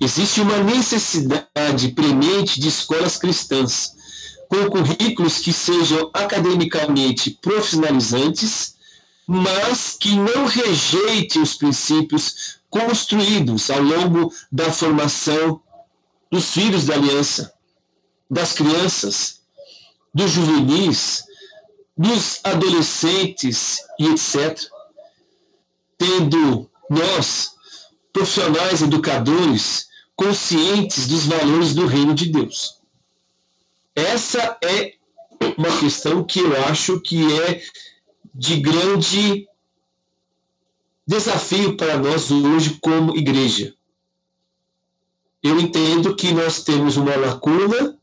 Existe uma necessidade premente de escolas cristãs, com currículos que sejam academicamente profissionalizantes, mas que não rejeitem os princípios construídos ao longo da formação dos filhos da aliança das crianças, dos juvenis, dos adolescentes e etc. Tendo nós, profissionais educadores, conscientes dos valores do reino de Deus. Essa é uma questão que eu acho que é de grande desafio para nós hoje como igreja. Eu entendo que nós temos uma lacuna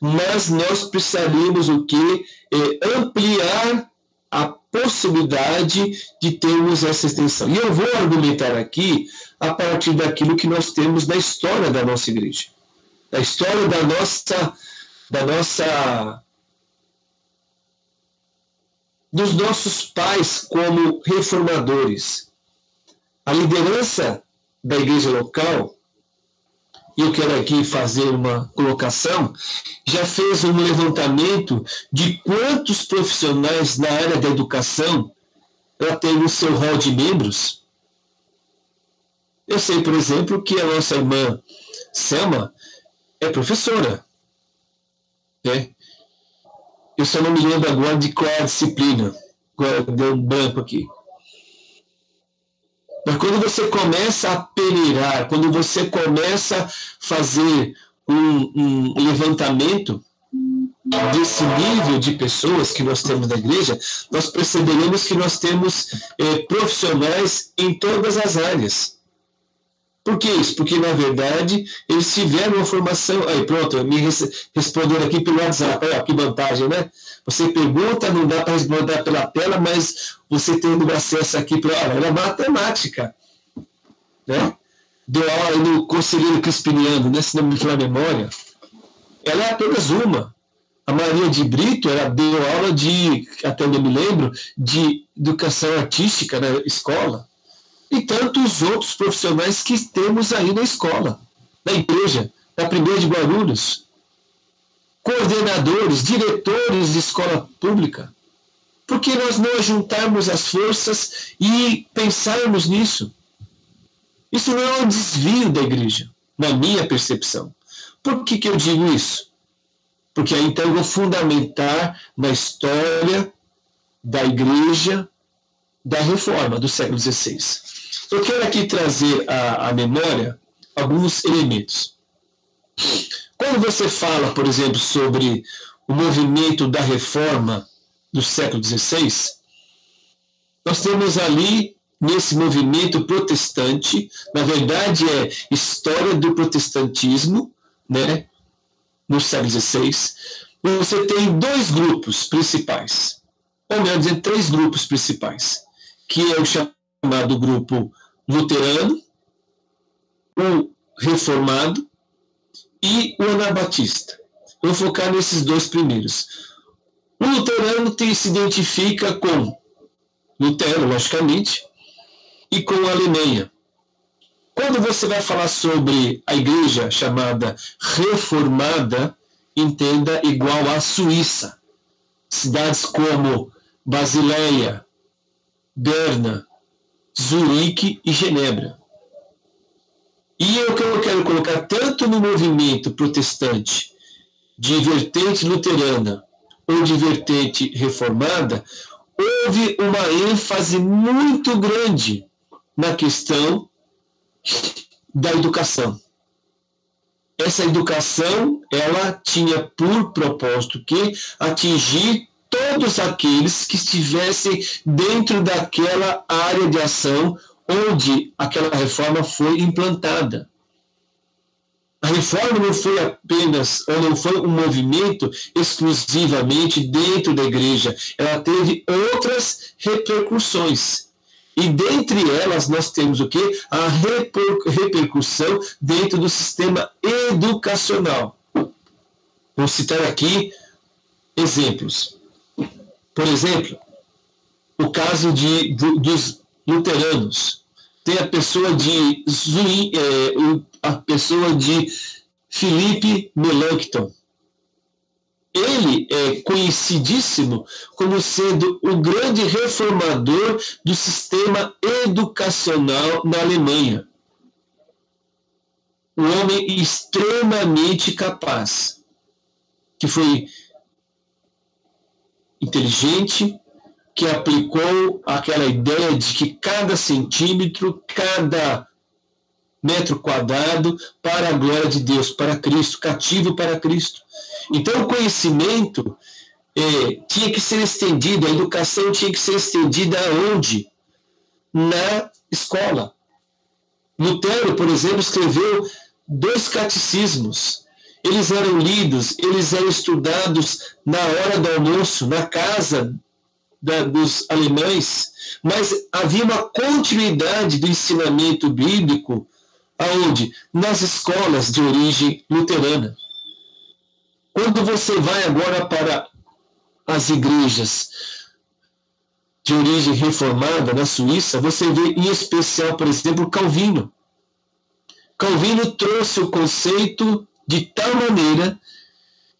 mas nós precisaríamos o que? É, ampliar a possibilidade de termos essa extensão. E eu vou argumentar aqui a partir daquilo que nós temos na história da nossa igreja, da história da nossa, da nossa, dos nossos pais como reformadores. A liderança da igreja local e eu quero aqui fazer uma colocação, já fez um levantamento de quantos profissionais na área da educação ela tem no seu rol de membros. Eu sei, por exemplo, que a nossa irmã Selma é professora. Né? Eu só não me lembro agora de qual é a disciplina. Agora deu um branco aqui. Mas quando você começa a peneirar, quando você começa a fazer um, um levantamento desse nível de pessoas que nós temos na igreja, nós perceberemos que nós temos eh, profissionais em todas as áreas. Por que isso? Porque, na verdade, eles tiveram uma formação. Aí, pronto, me respondendo aqui pelo WhatsApp. Olha que vantagem, né? Você pergunta, não dá para responder pela tela, mas você tendo acesso aqui para. Olha, é matemática. Né? Deu aula no Conselheiro Crispiniano, né? se não me falar a memória. Ela é apenas uma. A Maria de Brito, ela deu aula de, até onde eu me lembro, de educação artística na escola e tantos outros profissionais que temos aí na escola, na igreja, na primeira de Guarulhos, coordenadores, diretores de escola pública. Por que nós não juntarmos as forças e pensarmos nisso? Isso não é um desvio da igreja, na minha percepção. Por que, que eu digo isso? Porque aí então eu vou fundamentar na história da igreja da reforma do século XVI. Eu quero aqui trazer à, memória alguns elementos. Quando você fala, por exemplo, sobre o movimento da reforma do século XVI, nós temos ali, nesse movimento protestante, na verdade é história do protestantismo, né, no século XVI, você tem dois grupos principais, ou melhor dizendo, três grupos principais, que é o chamado grupo luterano, o reformado e o anabatista. Vou focar nesses dois primeiros. O luterano se identifica com Lutero, logicamente, e com a Alemanha. Quando você vai falar sobre a igreja chamada reformada, entenda igual à Suíça. Cidades como Basileia, Berna, Zurique e Genebra. E o que eu quero colocar tanto no movimento protestante de vertente luterana ou de vertente reformada, houve uma ênfase muito grande na questão da educação. Essa educação, ela tinha por propósito que atingir todos aqueles que estivessem dentro daquela área de ação onde aquela reforma foi implantada. A reforma não foi apenas, ou não foi um movimento exclusivamente dentro da igreja, ela teve outras repercussões. E dentre elas nós temos o que? A repercussão dentro do sistema educacional. Vou citar aqui exemplos. Por exemplo, o caso de, dos luteranos. Tem a pessoa de Zuin, é, a pessoa de Felipe Melanchthon. Ele é conhecidíssimo como sendo o grande reformador do sistema educacional na Alemanha. Um homem extremamente capaz, que foi inteligente, que aplicou aquela ideia de que cada centímetro, cada metro quadrado para a glória de Deus, para Cristo, cativo para Cristo. Então, o conhecimento é, tinha que ser estendido, a educação tinha que ser estendida aonde? Na escola. Lutero, por exemplo, escreveu dois catecismos. Eles eram lidos, eles eram estudados na hora do almoço, na casa da, dos alemães, mas havia uma continuidade do ensinamento bíblico aonde? Nas escolas de origem luterana. Quando você vai agora para as igrejas de origem reformada na Suíça, você vê em especial, por exemplo, Calvino. Calvino trouxe o conceito de tal maneira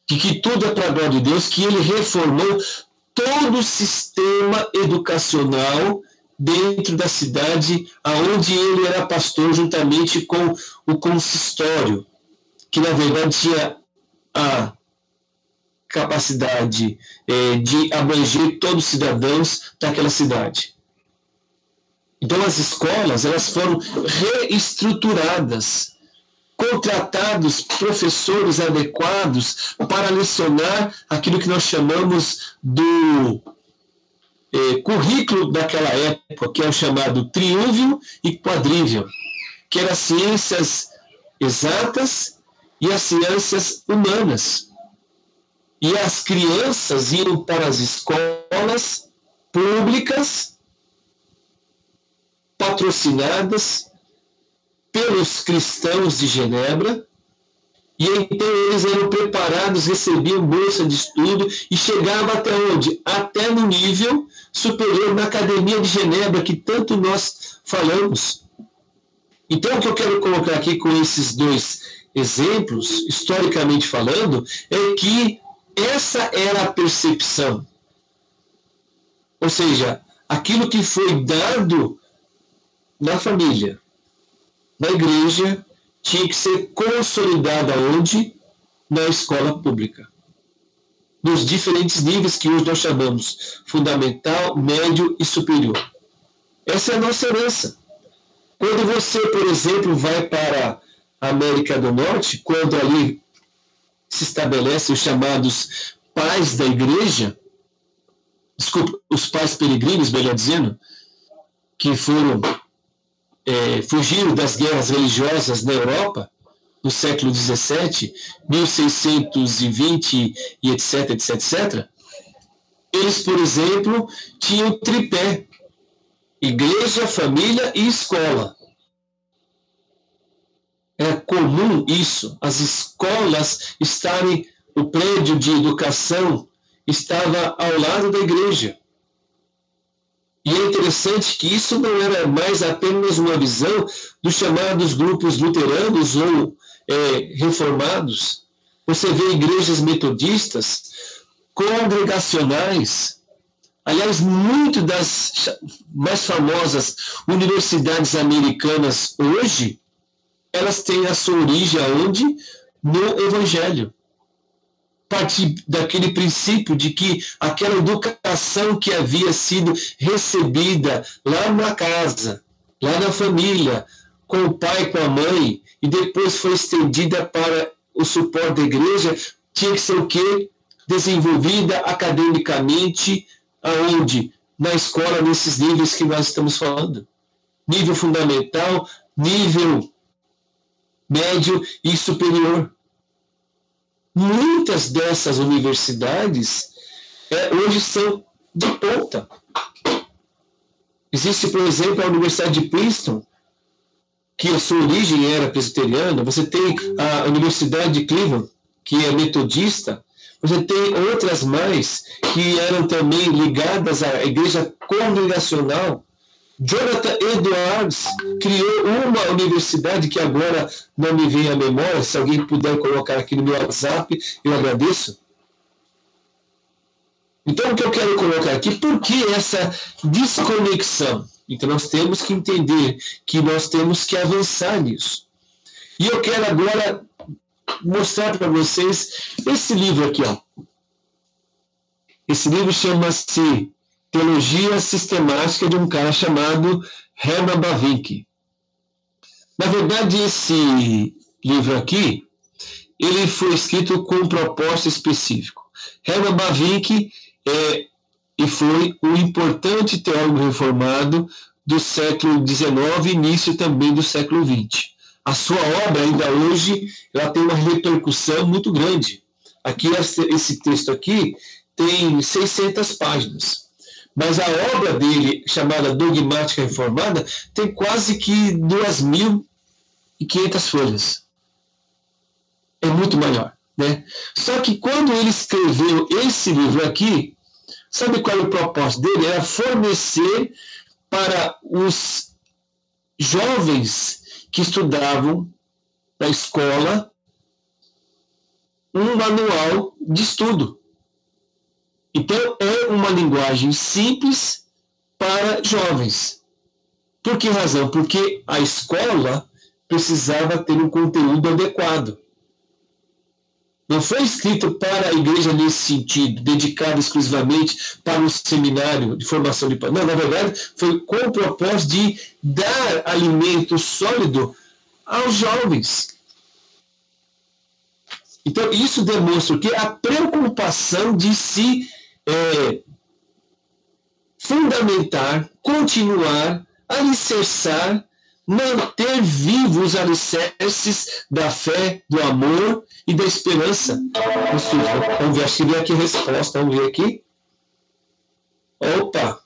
de que tudo é para a glória de Deus, que ele reformou todo o sistema educacional dentro da cidade aonde ele era pastor juntamente com o consistório, que na verdade tinha a capacidade eh, de abranger todos os cidadãos daquela cidade. Então as escolas elas foram reestruturadas contratados professores adequados para lecionar aquilo que nós chamamos do é, currículo daquela época, que é o chamado triúvio e quadrívio, que eram as ciências exatas e as ciências humanas. E as crianças iam para as escolas públicas, patrocinadas pelos cristãos de Genebra, e então eles eram preparados, recebiam bolsa de estudo e chegavam até onde? Até no nível superior na Academia de Genebra, que tanto nós falamos. Então, o que eu quero colocar aqui com esses dois exemplos, historicamente falando, é que essa era a percepção. Ou seja, aquilo que foi dado na família, na igreja tinha que ser consolidada onde? Na escola pública. Nos diferentes níveis que hoje nós chamamos fundamental, médio e superior. Essa é a nossa herança. Quando você, por exemplo, vai para a América do Norte, quando ali se estabelecem os chamados pais da igreja, desculpa, os pais peregrinos, melhor dizendo, que foram é, fugiram das guerras religiosas na Europa no século XVII, 1620 e etc, etc, etc, eles, por exemplo, tinham tripé: igreja, família e escola. É comum isso, as escolas estarem, o prédio de educação estava ao lado da igreja. E é interessante que isso não era mais apenas uma visão dos chamados grupos luteranos ou é, reformados. Você vê igrejas metodistas, congregacionais. Aliás, muito das mais famosas universidades americanas hoje, elas têm a sua origem aonde? No Evangelho partir daquele princípio de que aquela educação que havia sido recebida lá na casa, lá na família, com o pai, com a mãe, e depois foi estendida para o suporte da igreja, tinha que ser o quê? Desenvolvida academicamente, aonde? Na escola, nesses níveis que nós estamos falando. Nível fundamental, nível médio e superior muitas dessas universidades é, hoje são de ponta. Existe, por exemplo, a Universidade de Princeton, que a sua origem era presbiteriana, você tem a Universidade de Cleveland, que é metodista, você tem outras mais que eram também ligadas à igreja congregacional, Jonathan Edwards criou uma universidade que agora não me vem à memória. Se alguém puder colocar aqui no meu WhatsApp, eu agradeço. Então, o que eu quero colocar aqui, por que essa desconexão? Então, nós temos que entender que nós temos que avançar nisso. E eu quero agora mostrar para vocês esse livro aqui. Ó. Esse livro chama-se Teologia Sistemática de um cara chamado Herman Bavinck. Na verdade, esse livro aqui, ele foi escrito com um propósito específico. Herman Bavinck é, e foi um importante teólogo reformado do século XIX início também do século XX. A sua obra, ainda hoje, ela tem uma repercussão muito grande. Aqui, esse texto aqui tem 600 páginas. Mas a obra dele, chamada Dogmática Reformada, tem quase que 2.500 folhas. É muito maior. Né? Só que quando ele escreveu esse livro aqui, sabe qual é o propósito dele? Era fornecer para os jovens que estudavam na escola um manual de estudo. Então, é uma linguagem simples para jovens. Por que razão? Porque a escola precisava ter um conteúdo adequado. Não foi escrito para a igreja nesse sentido, dedicado exclusivamente para um seminário de formação de Não, na verdade, foi com o propósito de dar alimento sólido aos jovens. Então, isso demonstra que a preocupação de se é, fundamentar, continuar, alicerçar, manter vivos os alicerces da fé, do amor e da esperança. Vamos ver, acho que vem aqui a resposta, vamos ver aqui. Opa!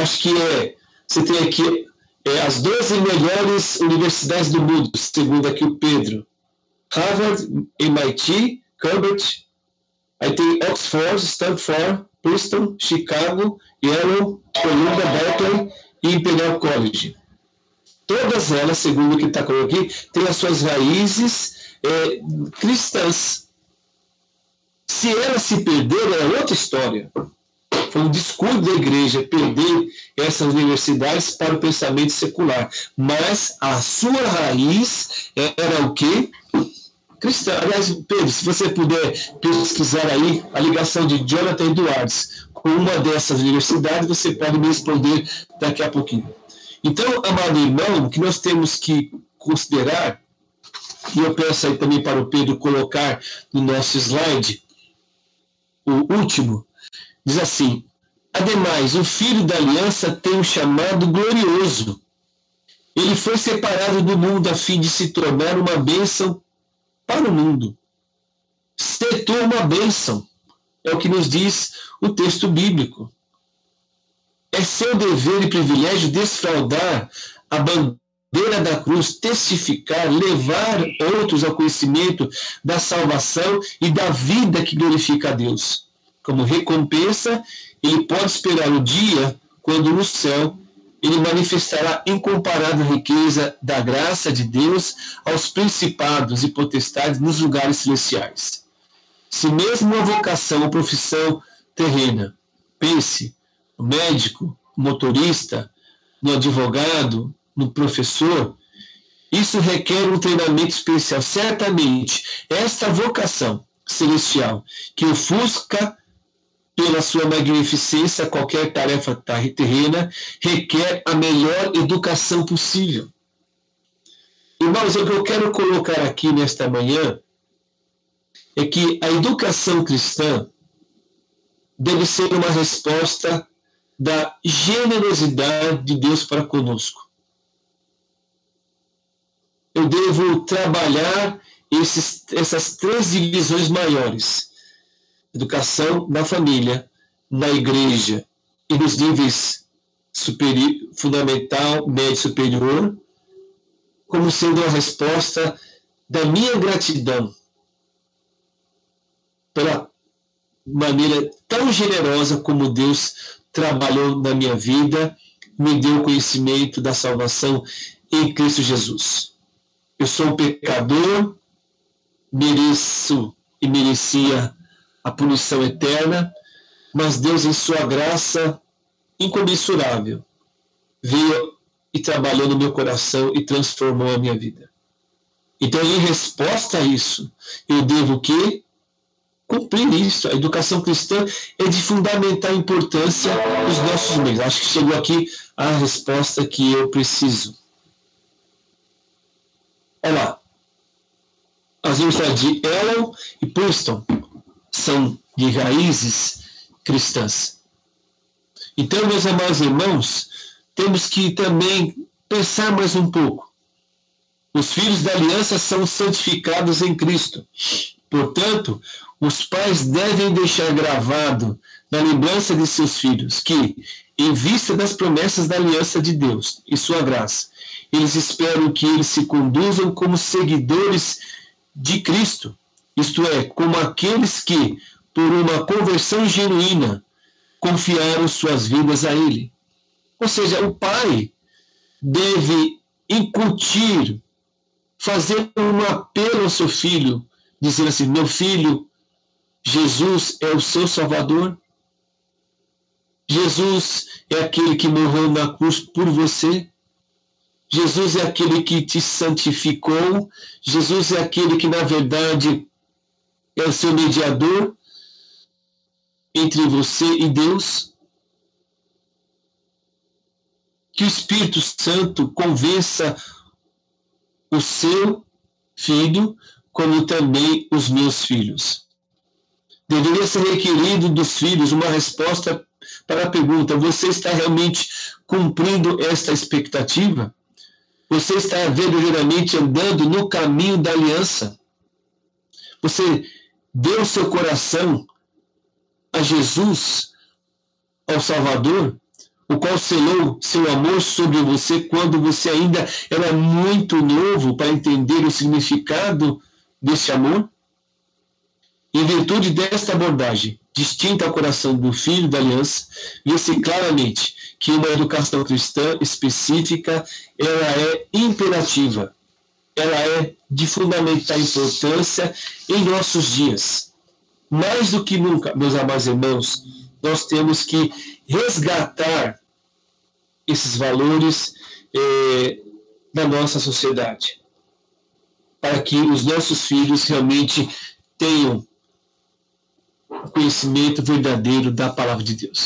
Acho que é, você tem aqui é, as 12 melhores universidades do mundo, segundo aqui o Pedro. Harvard, MIT, Cambridge, aí tem Oxford, Stanford, Princeton, Chicago, Yale, Columbia, Berkeley e Imperial College. Todas elas, segundo o que está colocado aqui, têm as suas raízes é, cristãs. Se elas se perderam, é outra história. Foi um descuido da igreja perder essas universidades para o pensamento secular. Mas a sua raiz era o quê? Cristã. Aliás, Pedro, se você puder pesquisar aí a ligação de Jonathan Edwards com uma dessas universidades, você pode me responder daqui a pouquinho. Então, amado irmão, o que nós temos que considerar, e eu peço aí também para o Pedro colocar no nosso slide, o último, diz assim: Ademais, o filho da aliança tem um chamado glorioso. Ele foi separado do mundo a fim de se tornar uma bênção para o mundo. Ser uma bênção, é o que nos diz o texto bíblico. É seu dever e privilégio desfraudar a beira da cruz, testificar, levar outros ao conhecimento da salvação e da vida que glorifica a Deus. Como recompensa, ele pode esperar o dia quando no céu ele manifestará incomparável riqueza da graça de Deus aos principados e potestades nos lugares celestiais. Se mesmo a vocação ou profissão terrena, pense, o médico, o motorista, no advogado, no professor, isso requer um treinamento especial. Certamente, esta vocação celestial que ofusca pela sua magnificência qualquer tarefa terrena requer a melhor educação possível. Irmãos, o que eu quero colocar aqui nesta manhã é que a educação cristã deve ser uma resposta da generosidade de Deus para conosco. Eu devo trabalhar esses, essas três divisões maiores: educação na família, na igreja e nos níveis superior, fundamental, médio superior, como sendo a resposta da minha gratidão pela maneira tão generosa como Deus trabalhou na minha vida, me deu conhecimento da salvação em Cristo Jesus. Eu sou um pecador, mereço e merecia a punição eterna, mas Deus, em Sua graça incomensurável, veio e trabalhou no meu coração e transformou a minha vida. Então, em resposta a isso, eu devo o quê? cumprir isso. A educação cristã é de fundamental importância nos nossos meios. Acho que chegou aqui a resposta que eu preciso. Olha lá. As universidades de Ellon e Princeton são de raízes cristãs. Então, meus amados irmãos, temos que também pensar mais um pouco. Os filhos da aliança são santificados em Cristo. Portanto, os pais devem deixar gravado na lembrança de seus filhos que, em vista das promessas da aliança de Deus e sua graça, eles esperam que eles se conduzam como seguidores de Cristo, isto é, como aqueles que, por uma conversão genuína, confiaram suas vidas a Ele. Ou seja, o pai deve incutir, fazer um apelo ao seu filho, dizendo assim: meu filho, Jesus é o seu Salvador. Jesus é aquele que morreu na cruz por você. Jesus é aquele que te santificou. Jesus é aquele que, na verdade, é o seu mediador entre você e Deus. Que o Espírito Santo convença o seu filho, como também os meus filhos. Deveria ser requerido dos filhos uma resposta para a pergunta: você está realmente cumprindo esta expectativa? Você está verdadeiramente andando no caminho da aliança? Você deu seu coração a Jesus, ao Salvador, o qual selou seu amor sobre você quando você ainda era muito novo para entender o significado desse amor? Em virtude desta abordagem, distinta ao coração do filho da aliança, vê-se claramente que uma educação cristã específica ela é imperativa, ela é de fundamental importância em nossos dias. Mais do que nunca, meus amados irmãos, nós temos que resgatar esses valores eh, da nossa sociedade, para que os nossos filhos realmente tenham conhecimento verdadeiro da palavra de Deus.